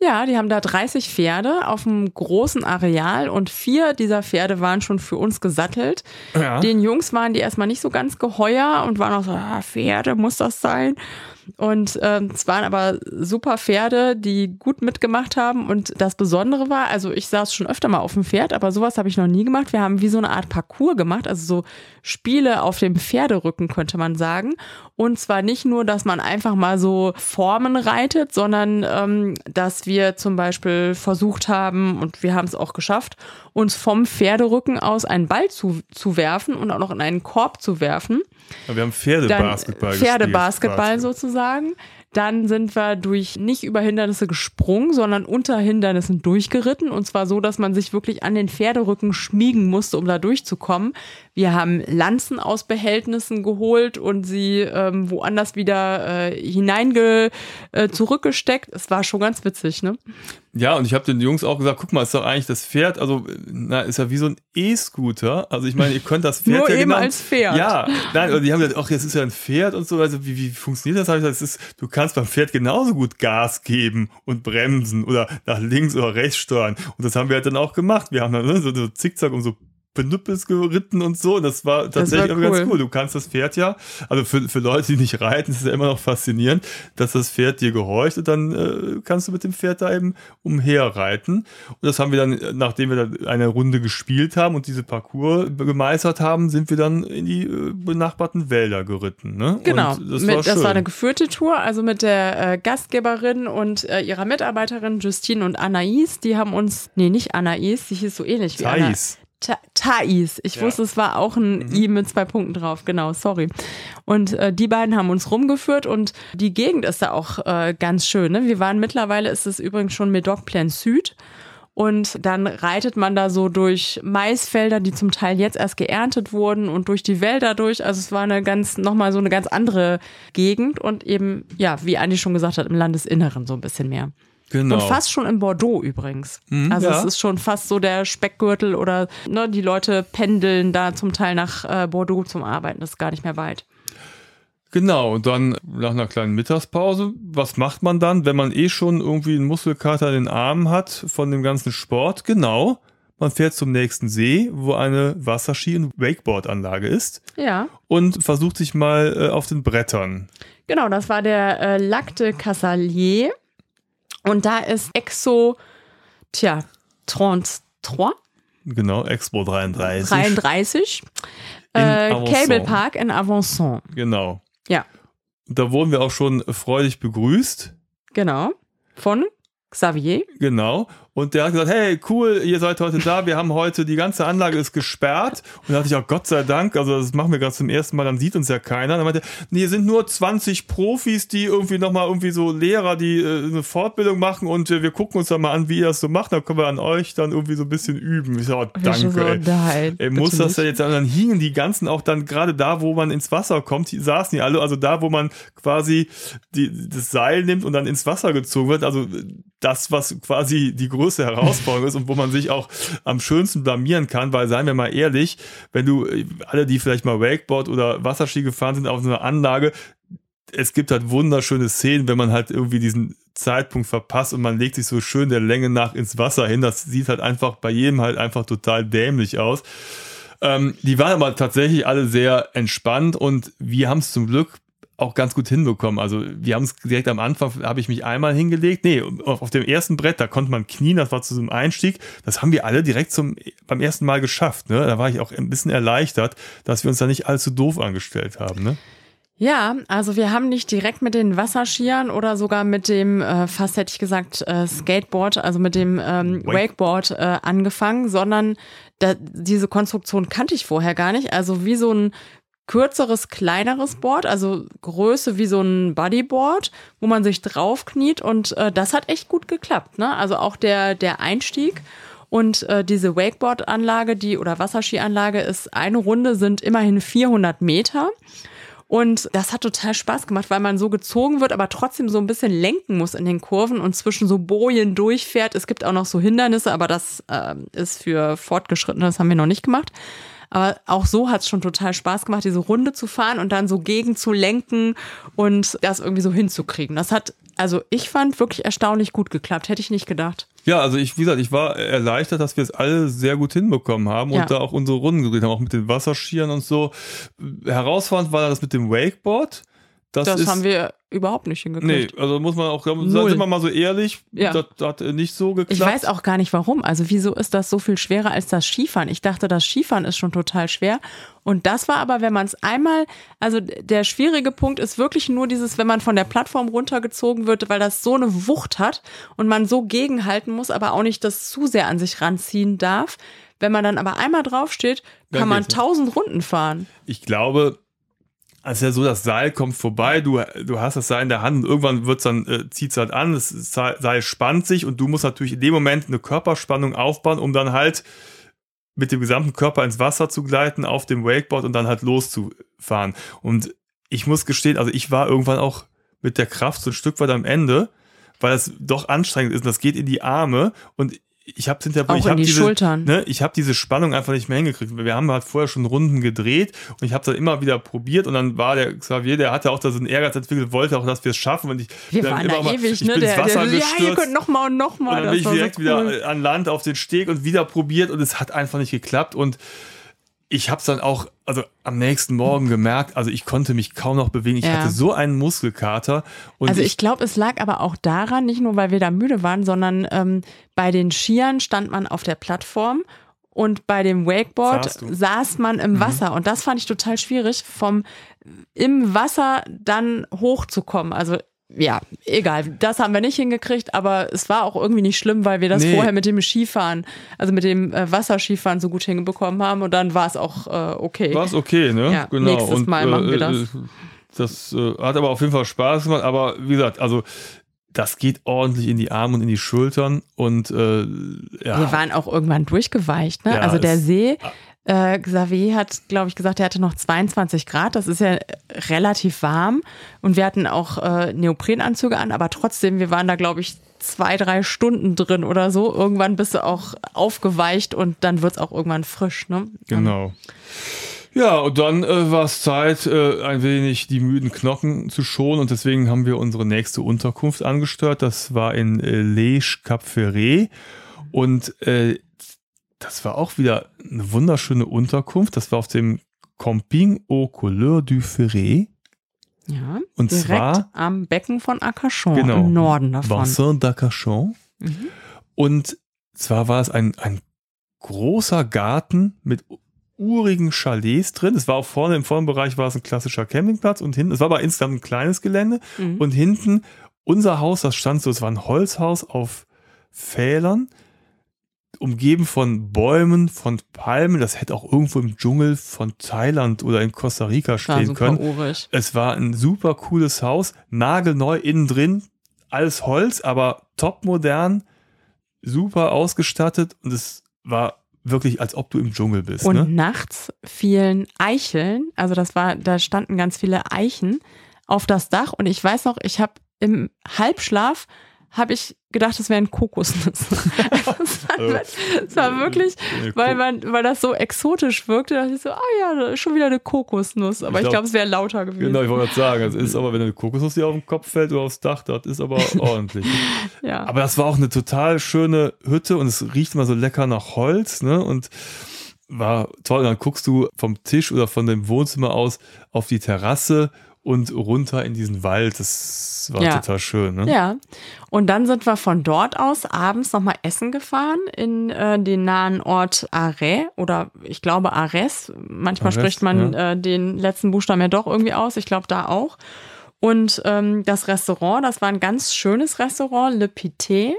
A: Ja, die haben da 30 Pferde auf einem großen Areal und vier dieser Pferde waren schon für uns gesattelt.
B: Ja.
A: Den Jungs waren die erstmal nicht so ganz geheuer und waren auch so, ah, Pferde, muss das sein? Und ähm, es waren aber super Pferde, die gut mitgemacht haben. Und das Besondere war, also ich saß schon öfter mal auf dem Pferd, aber sowas habe ich noch nie gemacht. Wir haben wie so eine Art Parcours gemacht, also so Spiele auf dem Pferderücken, könnte man sagen. Und zwar nicht nur, dass man einfach mal so Formen reitet, sondern ähm, dass wir zum Beispiel versucht haben, und wir haben es auch geschafft, uns vom Pferderücken aus einen Ball zu, zu werfen und auch noch in einen Korb zu werfen.
B: wir haben Pferdebasketball
A: Pferdebasketball sozusagen. Dann sind wir durch nicht über Hindernisse gesprungen, sondern unter Hindernissen durchgeritten. Und zwar so, dass man sich wirklich an den Pferderücken schmiegen musste, um da durchzukommen. Wir haben Lanzen aus Behältnissen geholt und sie ähm, woanders wieder äh, hineinge äh, zurückgesteckt. Es war schon ganz witzig, ne?
B: Ja, und ich habe den Jungs auch gesagt, guck mal, ist doch eigentlich das Pferd, also na, ist ja wie so ein E-Scooter. Also ich meine, ihr könnt das *laughs* Pferd
A: Nur
B: ja
A: eben
B: genau,
A: als Pferd.
B: Ja, nein, und die haben gesagt, ach, jetzt ist ja ein Pferd und so. Also wie, wie funktioniert das? Hab ich gesagt, es ist, du kannst beim Pferd genauso gut Gas geben und bremsen oder nach links oder rechts steuern. Und das haben wir halt dann auch gemacht. Wir haben dann ne, so, so zickzack um so Benüppels geritten und so. Und das war tatsächlich
A: war
B: auch ganz
A: cool.
B: cool. Du kannst das Pferd ja, also für, für Leute, die nicht reiten, ist es ja immer noch faszinierend, dass das Pferd dir gehorcht und dann äh, kannst du mit dem Pferd da eben umherreiten. Und das haben wir dann, nachdem wir dann eine Runde gespielt haben und diese Parcours gemeistert haben, sind wir dann in die äh, benachbarten Wälder geritten. Ne?
A: Genau,
B: Und das
A: mit,
B: war schön.
A: das war eine geführte Tour, also mit der äh, Gastgeberin und äh, ihrer Mitarbeiterin Justine und Anais, die haben uns, nee, nicht Anais, die hieß so ähnlich wie Anna.
B: Thais.
A: Ich
B: Ja. Mhm.
A: wusste, es war auch ein I mit zwei Punkten drauf, genau, sorry. Und äh, die beiden haben uns rumgeführt und die Gegend ist da auch äh, ganz schön. Ne? Wir waren mittlerweile, ist es übrigens schon Medoc Plain Süd. Und dann reitet man da so durch Maisfelder, die zum Teil jetzt erst geerntet wurden und durch die Wälder durch. Also es war eine ganz, nochmal so eine ganz andere Gegend und eben, ja, wie Andi schon gesagt hat, im Landesinneren so ein bisschen mehr.
B: Genau.
A: Und fast schon in Bordeaux übrigens.
B: Mhm,
A: also
B: ja.
A: es ist schon fast so der Speckgürtel oder ne, die Leute pendeln da zum Teil nach äh, Bordeaux zum Arbeiten. Das ist gar nicht mehr weit.
B: Genau, und dann nach einer kleinen Mittagspause, was macht man dann, wenn man eh schon irgendwie einen Muskelkater in den Armen hat von dem ganzen Sport? Genau, man fährt zum nächsten See, wo eine Wasserski- und Wakeboard-Anlage ist
A: Ja,
B: und versucht sich mal äh, auf den Brettern.
A: genau, das war der äh, Lac de Cassalier. Und da ist Exo, tja, 33,
B: Genau, Expo 33.
A: 33,
B: In
A: äh. Cable Park in Avançon.
B: Genau.
A: Ja,
B: da wurden wir auch schon freudig begrüßt.
A: genau. Von Xavier.
B: Genau. Und der hat gesagt, hey, cool, ihr seid heute da, wir haben heute, die ganze Anlage ist gesperrt. Und da dachte ich auch, Gott sei Dank, also das machen wir gerade zum ersten Mal, dann sieht uns ja keiner. Dann meinte er, nee, hier sind nur 20 Profis, die irgendwie nochmal irgendwie so Lehrer, die äh, eine Fortbildung machen und äh, wir gucken uns dann mal an, wie ihr das so macht, dann können wir an euch dann irgendwie so ein bisschen üben. Ich sage, oh, danke. So, ey.
A: Nein,
B: ey, muss das ja jetzt, dann hingen die ganzen auch dann gerade da, wo man ins Wasser kommt, die saßen die alle, also da, wo man quasi die, das Seil nimmt und dann ins Wasser gezogen wird, also das, was quasi die größte Herausforderung ist und wo man sich auch am schönsten blamieren kann, weil seien wir mal ehrlich, wenn du alle, die vielleicht mal Wakeboard oder Wasserski gefahren sind auf so einer Anlage, es gibt halt wunderschöne Szenen, wenn man halt irgendwie diesen Zeitpunkt verpasst und man legt sich so schön der Länge nach ins Wasser hin. Das sieht halt einfach bei jedem halt einfach total dämlich aus. Ähm, die waren aber tatsächlich alle sehr entspannt und wir haben es zum Glück auch ganz gut hinbekommen. Also wir haben es direkt am Anfang, habe ich mich einmal hingelegt. Nee, auf, auf, dem ersten Brett, da konnte man knien, das war zu so einem Einstieg. Das haben wir alle direkt zum, beim ersten Mal geschafft. Ne? Da war ich auch ein bisschen erleichtert, dass wir uns da nicht allzu doof angestellt haben. Ne?
A: Ja, also wir haben nicht direkt mit den Wasserskiern oder sogar mit dem, äh, fast hätte ich gesagt, äh, Skateboard, also mit dem ähm, Wakeboard äh, angefangen, sondern da, diese Konstruktion kannte ich vorher gar nicht. Also wie so ein kürzeres, kleineres Board, also Größe wie so ein Bodyboard, wo man sich draufkniet und äh, das hat echt gut geklappt. Ne? Also auch der, der Einstieg und äh, diese Wakeboard-Anlage, die oder Wasserskianlage ist eine Runde sind immerhin 400 Meter. Und das hat total Spaß gemacht, weil man so gezogen wird, aber trotzdem so ein bisschen lenken muss in den Kurven und zwischen so Bojen durchfährt. Es gibt auch noch so Hindernisse, aber das äh, ist für Fortgeschrittene, das haben wir noch nicht gemacht. Aber auch so hat es schon total Spaß gemacht, diese Runde zu fahren und dann so gegen zu lenken und das irgendwie so hinzukriegen. Das hat, also ich fand wirklich erstaunlich gut geklappt. Hätte ich nicht gedacht.
B: Ja, also ich, wie gesagt, ich war erleichtert, dass wir es alle sehr gut hinbekommen haben ja. und da auch unsere Runden gedreht haben, auch mit den Wasserschieren und so. Herausfordernd war das mit dem Wakeboard.
A: Das, das ist, haben wir überhaupt nicht hingekriegt.
B: Nee, also muss man auch, Null. sind wir mal so ehrlich, ja. das, das hat nicht so geklappt.
A: Ich weiß auch gar nicht warum. Also wieso ist das so viel schwerer als das Skifahren? Ich dachte, das Skifahren ist schon total schwer. Und das war aber, wenn man es einmal, also der schwierige Punkt ist wirklich nur dieses, wenn man von der Plattform runtergezogen wird, weil das so eine Wucht hat und man so gegenhalten muss, aber auch nicht das zu sehr an sich ranziehen darf. Wenn man dann aber einmal draufsteht, kann man tausend Runden fahren.
B: Ich glaube, also ja so, das Seil kommt vorbei, du, du hast das Seil in der Hand und irgendwann wird's dann, äh, zieht's halt an, das Seil spannt sich und du musst natürlich in dem Moment eine Körperspannung aufbauen, um dann halt mit dem gesamten Körper ins Wasser zu gleiten, auf dem Wakeboard und dann halt loszufahren. Und ich muss gestehen, also ich war irgendwann auch mit der Kraft so ein Stück weit am Ende, weil es doch anstrengend ist und das geht in die Arme und ich habe hinterher,
A: ich habe die
B: diese,
A: Schultern.
B: Ne, ich habe diese Spannung einfach nicht mehr hingekriegt. Wir haben halt vorher schon Runden gedreht und ich habe dann immer wieder probiert und dann war der Xavier, der hatte auch da so einen Ehrgeiz entwickelt, wollte auch, dass wir es schaffen und ich
A: wir waren
B: immer
A: da mal, ewig,
B: ich
A: ne?
B: bin
A: der,
B: ins Wasser
A: der,
B: gestürzt.
A: Ja, ihr könnt noch mal und noch mal.
B: Und dann bin ich direkt cool. wieder an Land auf den Steg und wieder probiert und es hat einfach nicht geklappt und ich habe es dann auch, also am nächsten Morgen gemerkt, also ich konnte mich kaum noch bewegen. Ich ja. hatte so einen Muskelkater.
A: also ich, ich glaube, es lag aber auch daran, nicht nur weil wir da müde waren, sondern ähm, bei den Skiern stand man auf der Plattform und bei dem Wakeboard saß man im mhm. Wasser. Und das fand ich total schwierig, vom im Wasser dann hochzukommen. Also ja, egal. Das haben wir nicht hingekriegt, aber es war auch irgendwie nicht schlimm, weil wir das nee. vorher mit dem Skifahren, also mit dem äh, Wasserskifahren so gut hinbekommen haben und dann war es auch äh, okay.
B: War es okay, ne?
A: Ja, genau. Nächstes und, Mal machen wir äh, das. Äh,
B: das äh, hat aber auf jeden Fall Spaß gemacht, aber wie gesagt, also das geht ordentlich in die Arme und in die Schultern und äh, ja.
A: Wir waren auch irgendwann durchgeweicht, ne? Ja, also der See äh, Xavier hat, glaube ich, gesagt, er hatte noch 22 Grad. Das ist ja relativ warm. Und wir hatten auch äh, Neoprenanzüge an, aber trotzdem, wir waren da, glaube ich, zwei, drei Stunden drin oder so. Irgendwann bist du auch aufgeweicht und dann wird es auch irgendwann frisch. Ne?
B: Genau. Ja, und dann äh, war es Zeit, äh, ein wenig die müden Knochen zu schonen und deswegen haben wir unsere nächste Unterkunft angesteuert. Das war in äh, Lège Cap Ferré und äh, das war auch wieder eine wunderschöne Unterkunft. Das war auf dem Camping aux Couleurs du Ferré.
A: Ja, und direkt zwar am Becken von Arcachon genau, im Norden davon.
B: Bassin d'Arcachon. Mhm. Und zwar war es ein, ein großer Garten mit urigen Chalets drin. Es war auch vorne im Vorderbereich war es ein klassischer Campingplatz und hinten, es war aber insgesamt ein kleines Gelände mhm. und hinten unser Haus, das stand so, es war ein Holzhaus auf Pfählern umgeben von Bäumen, von Palmen. Das hätte auch irgendwo im Dschungel von Thailand oder in Costa Rica stehen können.
A: Urig.
B: Es war ein super cooles Haus, nagelneu innen drin, alles Holz, aber top modern, super ausgestattet und es war wirklich, als ob du im Dschungel bist.
A: Und
B: ne?
A: nachts fielen Eicheln, also das war, da standen ganz viele Eichen auf das Dach und ich weiß noch, ich habe im Halbschlaf habe ich gedacht, das wären Kokosnüsse. *laughs* war, das war wirklich, weil man, weil das so exotisch wirkte, dachte ich so, ah ja, schon wieder eine Kokosnuss. Aber ich glaube, glaub, es wäre lauter gewesen.
B: Genau, ich wollte gerade sagen, es ist aber, wenn eine Kokosnuss dir auf den Kopf fällt oder aufs Dach, das ist aber *laughs* ordentlich.
A: ja.
B: Aber das war auch eine total schöne Hütte und es riecht immer so lecker nach Holz, ne? Und war toll. Und dann guckst du vom Tisch oder von dem Wohnzimmer aus auf die Terrasse und runter in diesen Wald. Das war ja. total schön. Ne?
A: Ja. Und dann sind wir von dort aus abends nochmal essen gefahren in äh, den nahen Ort Arès oder ich glaube Ares. Manchmal Arès, spricht man ja. äh, den letzten Buchstaben ja doch irgendwie aus. Ich glaube da auch. Und ähm, das Restaurant, das war ein ganz schönes Restaurant, Le Pité.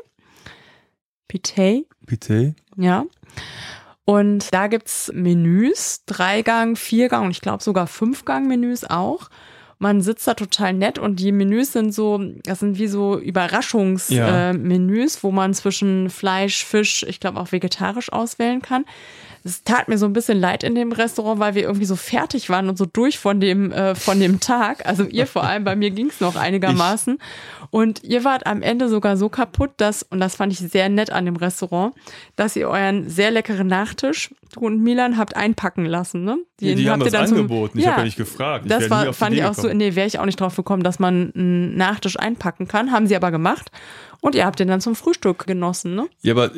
A: Pité.
B: Pité.
A: Ja. Und da gibt es Menüs, Dreigang, Viergang und ich glaube sogar Fünfgang-Menüs auch man sitzt da total nett und die Menüs sind so, das sind wie so Überraschungsmenüs, ja. äh, wo man zwischen Fleisch, Fisch, ich glaube auch vegetarisch auswählen kann. Es tat mir so ein bisschen leid in dem Restaurant, weil wir irgendwie so fertig waren und so durch von dem, äh, von dem Tag. Also ihr vor allem, bei mir ging es noch einigermaßen. Ich. Und ihr wart am Ende sogar so kaputt, dass, und das fand ich sehr nett an dem Restaurant, dass ihr euren sehr leckeren Nachtisch, du und Milan, habt einpacken lassen. Ne?
B: Die, die haben das angeboten. Zum, ich ja, habe ja nicht gefragt.
A: Ich das war, fand ich auch so, nee, wäre ich auch nicht drauf gekommen, dass man einen Nachtisch einpacken kann. Haben sie aber gemacht. Und ihr habt den dann zum Frühstück genossen, ne?
B: Ja, aber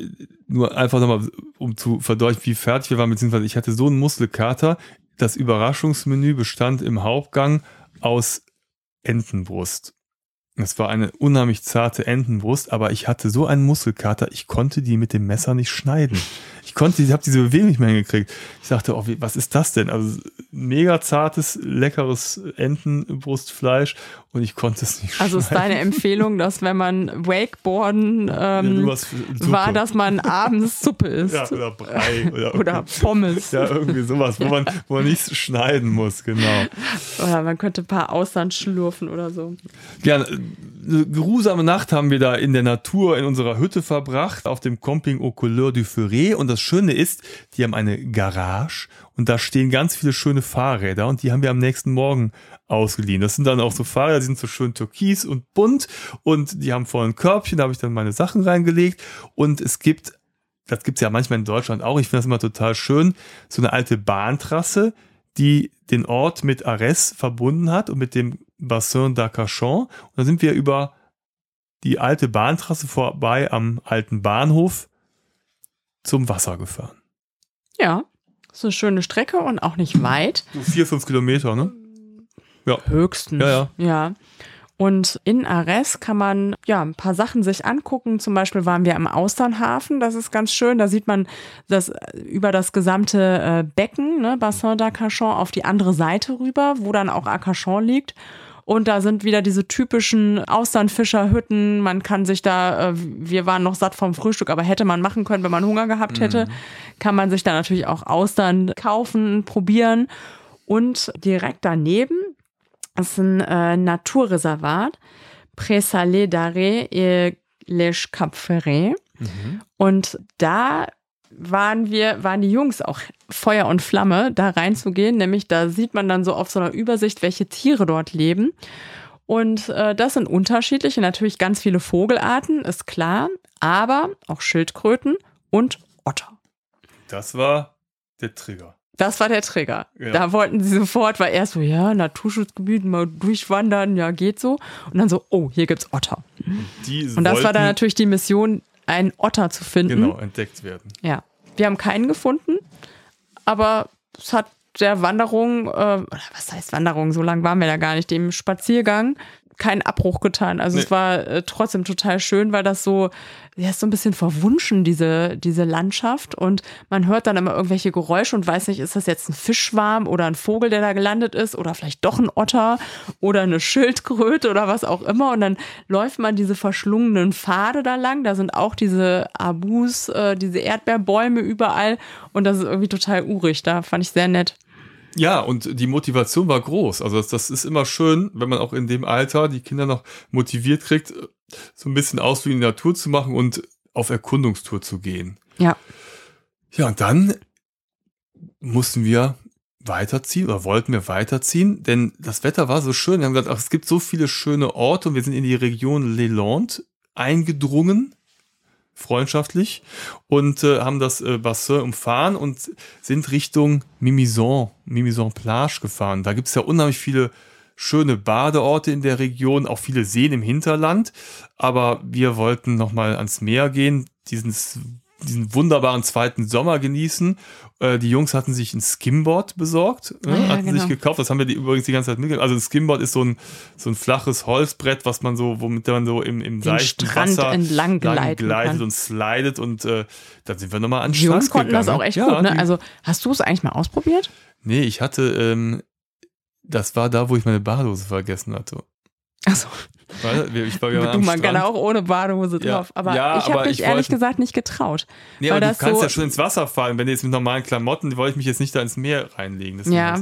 B: nur einfach nochmal, um zu verdeutlichen, wie fertig wir waren, beziehungsweise ich hatte so einen Muskelkater. Das Überraschungsmenü bestand im Hauptgang aus Entenbrust. Es war eine unheimlich zarte Entenbrust, aber ich hatte so einen Muskelkater, ich konnte die mit dem Messer nicht schneiden. Ich konnte, ich habe diese Bewegung nicht mehr hingekriegt. Ich dachte, oh, was ist das denn? Also mega zartes, leckeres Entenbrustfleisch und ich konnte es nicht
A: Also ist deine Empfehlung, dass wenn man Wakeboarden ähm, ja, war, dass man abends Suppe *laughs* isst?
B: Ja, oder Brei.
A: Oder, *laughs* oder *laughs* Pommes.
B: Ja, irgendwie sowas, wo, man, wo man nichts schneiden muss, genau.
A: Oder man könnte ein paar Austern schlürfen oder so.
B: Ja, eine geruhsame Nacht haben wir da in der Natur in unserer Hütte verbracht, auf dem Camping au Couleur du Ferré. Und das Schöne ist, die haben eine Garage und da stehen ganz viele schöne Fahrräder und die haben wir am nächsten Morgen ausgeliehen. Das sind dann auch so Fahrräder, die sind so schön türkis und bunt und die haben vorne ein Körbchen, da habe ich dann meine Sachen reingelegt und es gibt, das gibt es ja manchmal in Deutschland auch, ich finde das immer total schön, so eine alte Bahntrasse, die den Ort mit Arès verbunden hat und mit dem Bassin d'Arcachon. Und da sind wir über die alte Bahntrasse vorbei am alten Bahnhof zum Wasser gefahren.
A: Ja, so eine schöne Strecke und auch nicht weit.
B: So vier, fünf Kilometer, ne?
A: Ja. Höchstens.
B: Ja, ja.
A: ja. Und in Ares kann man ja ein paar Sachen sich angucken. Zum Beispiel waren wir am Austernhafen, das ist ganz schön. Da sieht man das über das gesamte äh, Becken, ne, Bassin d'Arcachon, auf die andere Seite rüber, wo dann auch Arcachon liegt. Und da sind wieder diese typischen Austernfischerhütten. Man kann sich da, äh, wir waren noch satt vom Frühstück, aber hätte man machen können, wenn man Hunger gehabt hätte, mhm. kann man sich da natürlich auch Austern kaufen, probieren. Und direkt daneben ist ein äh, Naturreservat, Présalé d'Arrêt et Les Cap Ferré. Mhm. Und da waren wir, waren die Jungs auch Feuer und Flamme, da reinzugehen. Nämlich da sieht man dann so auf so einer Übersicht, welche Tiere dort leben. Und äh, das sind unterschiedliche, natürlich ganz viele Vogelarten, ist klar, aber auch Schildkröten und Otter.
B: Das war der Trigger.
A: Das war der Trigger. Ja. Da wollten sie sofort, war erst so, ja, Naturschutzgebiet, mal durchwandern, ja, geht so. Und dann so, oh, hier gibt's Otter. Und, und das war dann natürlich die Mission, einen Otter zu finden.
B: Genau, entdeckt werden.
A: Ja. Wir haben keinen gefunden, aber es hat der Wanderung, äh, was heißt Wanderung, so lang waren wir da gar nicht, dem Spaziergang keinen Abbruch getan. Also
B: Nee.
A: es war äh, trotzdem total schön, weil das so, ja, ist so ein bisschen verwunschen, diese, diese Landschaft. Und man hört dann immer irgendwelche Geräusche und weiß nicht, ist das jetzt ein Fischschwarm oder ein Vogel, der da gelandet ist oder vielleicht doch ein Otter oder eine Schildkröte oder was auch immer. Und dann läuft man diese verschlungenen Pfade da lang. Da sind auch diese Abus, äh, diese Erdbeerbäume überall. Und das ist irgendwie total urig. Da fand ich sehr nett.
B: Ja, und die Motivation war groß. Also das, das ist immer schön, wenn man auch in dem Alter die Kinder noch motiviert kriegt, so ein bisschen Ausflug in die Natur zu machen und auf Erkundungstour zu gehen.
A: Ja.
B: Ja, und dann mussten wir weiterziehen oder wollten wir weiterziehen, denn das Wetter war so schön. Wir haben gesagt, ach, es gibt so viele schöne Orte und wir sind in die Region Leland eingedrungen, freundschaftlich, und äh, haben das äh, Bassin umfahren und sind Richtung Mimizon, Mimizon Plage gefahren. Da gibt es ja unheimlich viele schöne Badeorte in der Region, auch viele Seen im Hinterland, aber wir wollten nochmal ans Meer gehen, diesen, diesen wunderbaren zweiten Sommer genießen. Äh, die Jungs hatten sich ein Skimboard besorgt, äh,
A: Ah ja,
B: hatten sich
A: genau.
B: gekauft, das haben wir die übrigens die ganze Zeit mitgenommen. Also ein Skimboard ist so ein, so ein flaches Holzbrett, was man so, womit man so im, im seichten
A: Strand
B: Wasser
A: entlang
B: gleitet
A: kann.
B: und slidet und äh, dann sind wir nochmal an
A: Die Jungs konnten das
B: gegangen.
A: auch echt
B: Ja,
A: gut, ne? Also, hast du es eigentlich mal ausprobiert?
B: Nee, ich hatte, ähm, das war da, wo ich meine Badehose vergessen hatte.
A: Achso,
B: ich war,
A: du, man kann auch ohne Badehose
B: Ja.
A: drauf. Aber
B: Ja,
A: ich habe mich
B: ich
A: ehrlich
B: wollte-
A: gesagt nicht getraut.
B: Nee, aber du kannst
A: so-
B: ja schon ins Wasser fallen, wenn du jetzt mit normalen Klamotten, die wollte ich mich jetzt nicht da ins Meer reinlegen.
A: Ja.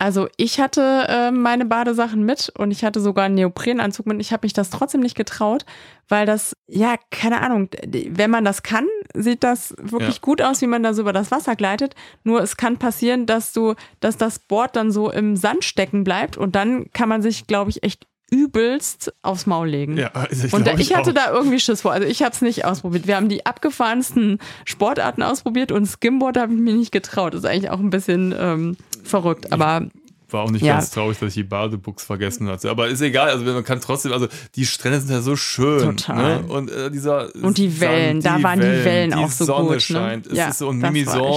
A: Also ich hatte äh, meine Badesachen mit und ich hatte sogar einen Neoprenanzug mit. Ich habe mich das trotzdem nicht getraut, weil das, ja, keine Ahnung, wenn man das kann, sieht das wirklich
B: Ja.
A: gut aus, wie man da so über das Wasser gleitet. Nur es kann passieren, dass du, dass das Board dann so im Sand stecken bleibt und dann kann man sich, glaube ich, echt übelst aufs Maul legen.
B: Ja, also ich
A: Und da,
B: glaub,
A: ich hatte
B: auch.
A: da irgendwie Schiss vor. Also ich habe es nicht ausprobiert. Wir haben die abgefahrensten Sportarten ausprobiert und Skimboard habe ich mir nicht getraut. Das ist eigentlich auch ein bisschen ähm, verrückt. Aber
B: War auch nicht
A: Ja.
B: ganz traurig, dass ich die Badebuchs vergessen hatte. Aber ist egal, also man kann trotzdem, also die Strände sind ja so schön.
A: Total.
B: Ne? Und äh, dieser
A: Und die Wellen, da waren die Wellen
B: die
A: auch so
B: Sonne
A: gut. Ne?
B: scheint. Es
A: ja,
B: ist so ein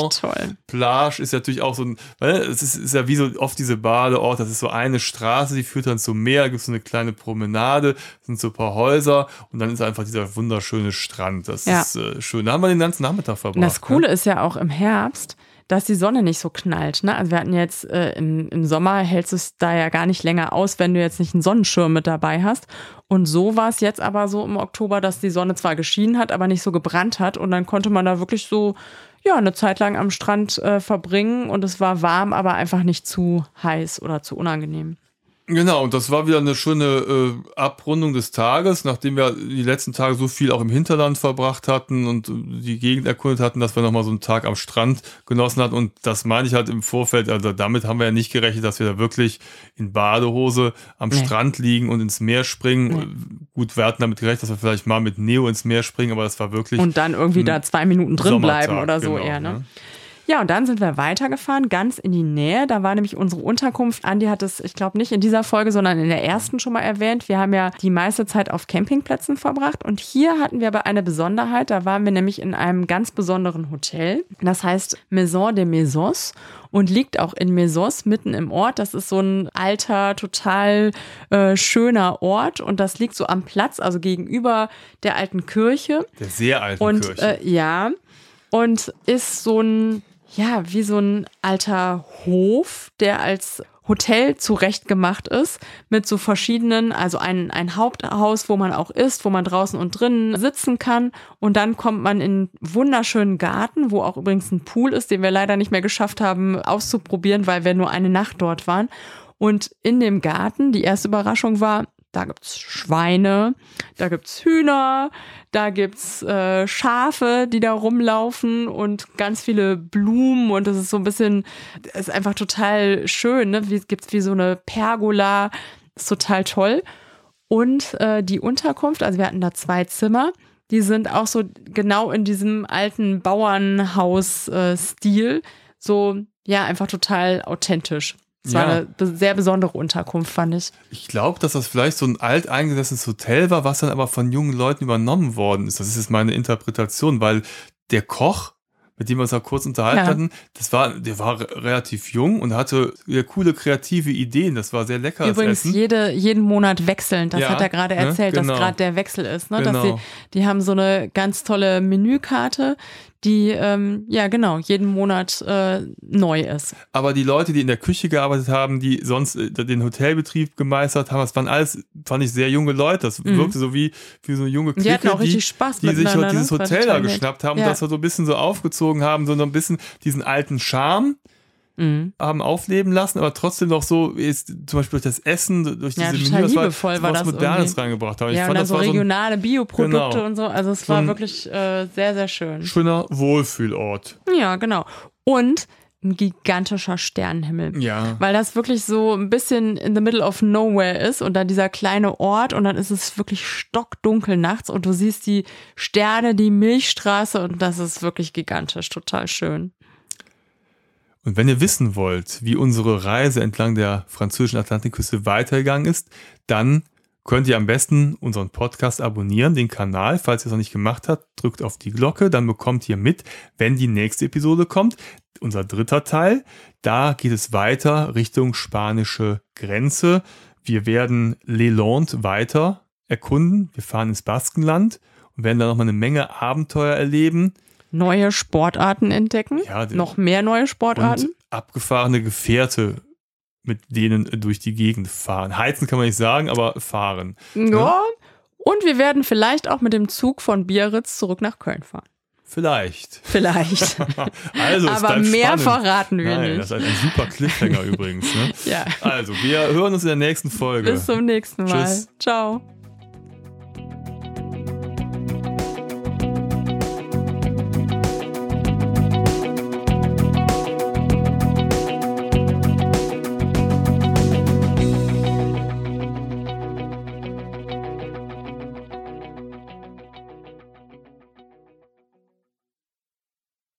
A: toll.
B: Plage ist natürlich auch so ein, weil es ist, ist ja wie so oft diese Badeorte, das ist so eine Straße, die führt dann zum Meer, gibt so eine kleine Promenade, sind so ein paar Häuser und dann ist einfach dieser wunderschöne Strand. Das
A: Ja.
B: ist äh, schön. Da haben wir den ganzen Nachmittag verbracht.
A: Und das Coole
B: ne?
A: ist ja auch im Herbst, dass die Sonne nicht so knallt. Ne? Also wir hatten jetzt äh, im, im Sommer hältst du es da ja gar nicht länger aus, wenn du jetzt nicht einen Sonnenschirm mit dabei hast. Und so war es jetzt aber so im Oktober, dass die Sonne zwar geschienen hat, aber nicht so gebrannt hat. Und dann konnte man da wirklich so ja eine Zeit lang am Strand äh, verbringen und es war warm, aber einfach nicht zu heiß oder zu unangenehm.
B: Genau, und das war wieder eine schöne äh, Abrundung des Tages, nachdem wir die letzten Tage so viel auch im Hinterland verbracht hatten und äh, die Gegend erkundet hatten, dass wir nochmal so einen Tag am Strand genossen hatten. Und das meine ich halt im Vorfeld, also damit haben wir ja nicht gerechnet, dass wir da wirklich in Badehose am
A: Nee.
B: Strand liegen und ins Meer springen. Gut, wir hatten damit gerechnet, dass wir vielleicht mal mit Neo ins Meer springen, aber das war wirklich
A: Und dann irgendwie da zwei Minuten drin
B: Sommertag,
A: bleiben oder so
B: genau,
A: eher. Ne?
B: ne?
A: Ja, und dann sind wir weitergefahren, ganz in die Nähe. Da war nämlich unsere Unterkunft. Andi hat es, ich glaube, nicht in dieser Folge, sondern in der ersten schon mal erwähnt. Wir haben ja die meiste Zeit auf Campingplätzen verbracht. Und hier hatten wir aber eine Besonderheit. Da waren wir nämlich in einem ganz besonderen Hotel. Das heißt Maison de Maisons und liegt auch in Mesos mitten im Ort. Das ist so ein alter, total äh, schöner Ort. Und das liegt so am Platz, also gegenüber der alten Kirche.
B: der sehr alten
A: Und
B: Kirche.
A: äh, ja, und ist so ein, ja, wie so ein alter Hof, der als Hotel zurechtgemacht ist, mit so verschiedenen, also ein, ein Haupthaus, wo man auch isst, wo man draußen und drinnen sitzen kann. Und dann kommt man in wunderschönen Garten, wo auch übrigens ein Pool ist, den wir leider nicht mehr geschafft haben auszuprobieren, weil wir nur eine Nacht dort waren. Und in dem Garten, die erste Überraschung war, da gibt's Schweine, da gibt's Hühner, da gibt's äh, Schafe, die da rumlaufen und ganz viele Blumen und das ist so ein bisschen, ist einfach total schön, ne? Wie, gibt's wie so eine Pergola, ist total toll. Und äh, die Unterkunft, also wir hatten da zwei Zimmer, die sind auch so genau in diesem alten Bauernhaus-Stil, so ja, einfach total authentisch. Es war
B: Ja.
A: eine sehr besondere Unterkunft, fand ich.
B: Ich glaube, dass das vielleicht so ein alteingesessenes Hotel war, was dann aber von jungen Leuten übernommen worden ist. Das ist jetzt meine Interpretation, weil der Koch, mit dem wir uns auch kurz unterhalten
A: Ja.
B: hatten, das war, der war re- relativ jung und hatte coole kreative Ideen. Das war sehr lecker.
A: Übrigens
B: Essen.
A: jede, jeden Monat wechselnd. Das
B: Ja,
A: hat er gerade
B: ne?
A: erzählt,
B: Genau.
A: dass gerade der Wechsel ist. Ne? Dass
B: Genau.
A: sie, die haben so eine ganz tolle Menükarte, die ähm, ja genau jeden Monat äh, neu ist.
B: Aber die Leute, die in der Küche gearbeitet haben, die sonst äh, den Hotelbetrieb gemeistert haben, das waren alles, fand ich, sehr junge Leute. Das wirkte so wie, wie so eine junge Clique,
A: Mhm. Die hatten auch richtig Spaß
B: die sich dieses
A: ne?
B: Hotel da geschnappt haben
A: Ja.
B: und das so ein bisschen so aufgezogen haben, so ein bisschen diesen alten Charme
A: Mhm.
B: haben aufleben lassen, aber trotzdem noch so ist zum Beispiel durch das Essen, durch
A: Ja,
B: diese
A: total
B: Menü, das
A: liebevoll
B: so
A: war
B: was
A: das
B: Modernes
A: irgendwie.
B: reingebracht haben. Ich
A: Ja, und
B: fand,
A: dann
B: das
A: so
B: war so
A: regionale Bioprodukte
B: Genau.
A: und so. Also es war wirklich äh, sehr, sehr schön.
B: schöner Wohlfühlort.
A: Ja, genau. Und ein gigantischer Sternenhimmel.
B: Ja.
A: Weil das wirklich so ein bisschen in the middle of nowhere ist und dann dieser kleine Ort und dann ist es wirklich stockdunkel nachts und du siehst die Sterne, die Milchstraße und das ist wirklich gigantisch, total schön.
B: Und wenn ihr wissen wollt, wie unsere Reise entlang der französischen Atlantikküste weitergegangen ist, dann könnt ihr am besten unseren Podcast abonnieren, den Kanal. Falls ihr es noch nicht gemacht habt, drückt auf die Glocke, dann bekommt ihr mit, wenn die nächste Episode kommt. Unser dritter Teil, da geht es weiter Richtung spanische Grenze. Wir werden Leland weiter erkunden. Wir fahren ins Baskenland und werden da nochmal eine Menge Abenteuer erleben.
A: Neue Sportarten entdecken,
B: Ja,
A: noch mehr neue Sportarten.
B: und abgefahrene Gefährte, mit denen durch die Gegend fahren. Heizen kann man nicht sagen, aber fahren.
A: Ja. Und wir werden vielleicht auch mit dem Zug von Biarritz zurück nach Köln fahren.
B: Vielleicht.
A: Vielleicht. *laughs*
B: Also,
A: Aber mehr
B: spannend.
A: verraten wir
B: Nein,
A: nicht.
B: das ist ein super Cliffhanger übrigens. Ne? *laughs*
A: Ja.
B: Also, wir hören uns in der nächsten Folge.
A: Bis zum nächsten Mal.
B: Tschüss.
A: Ciao.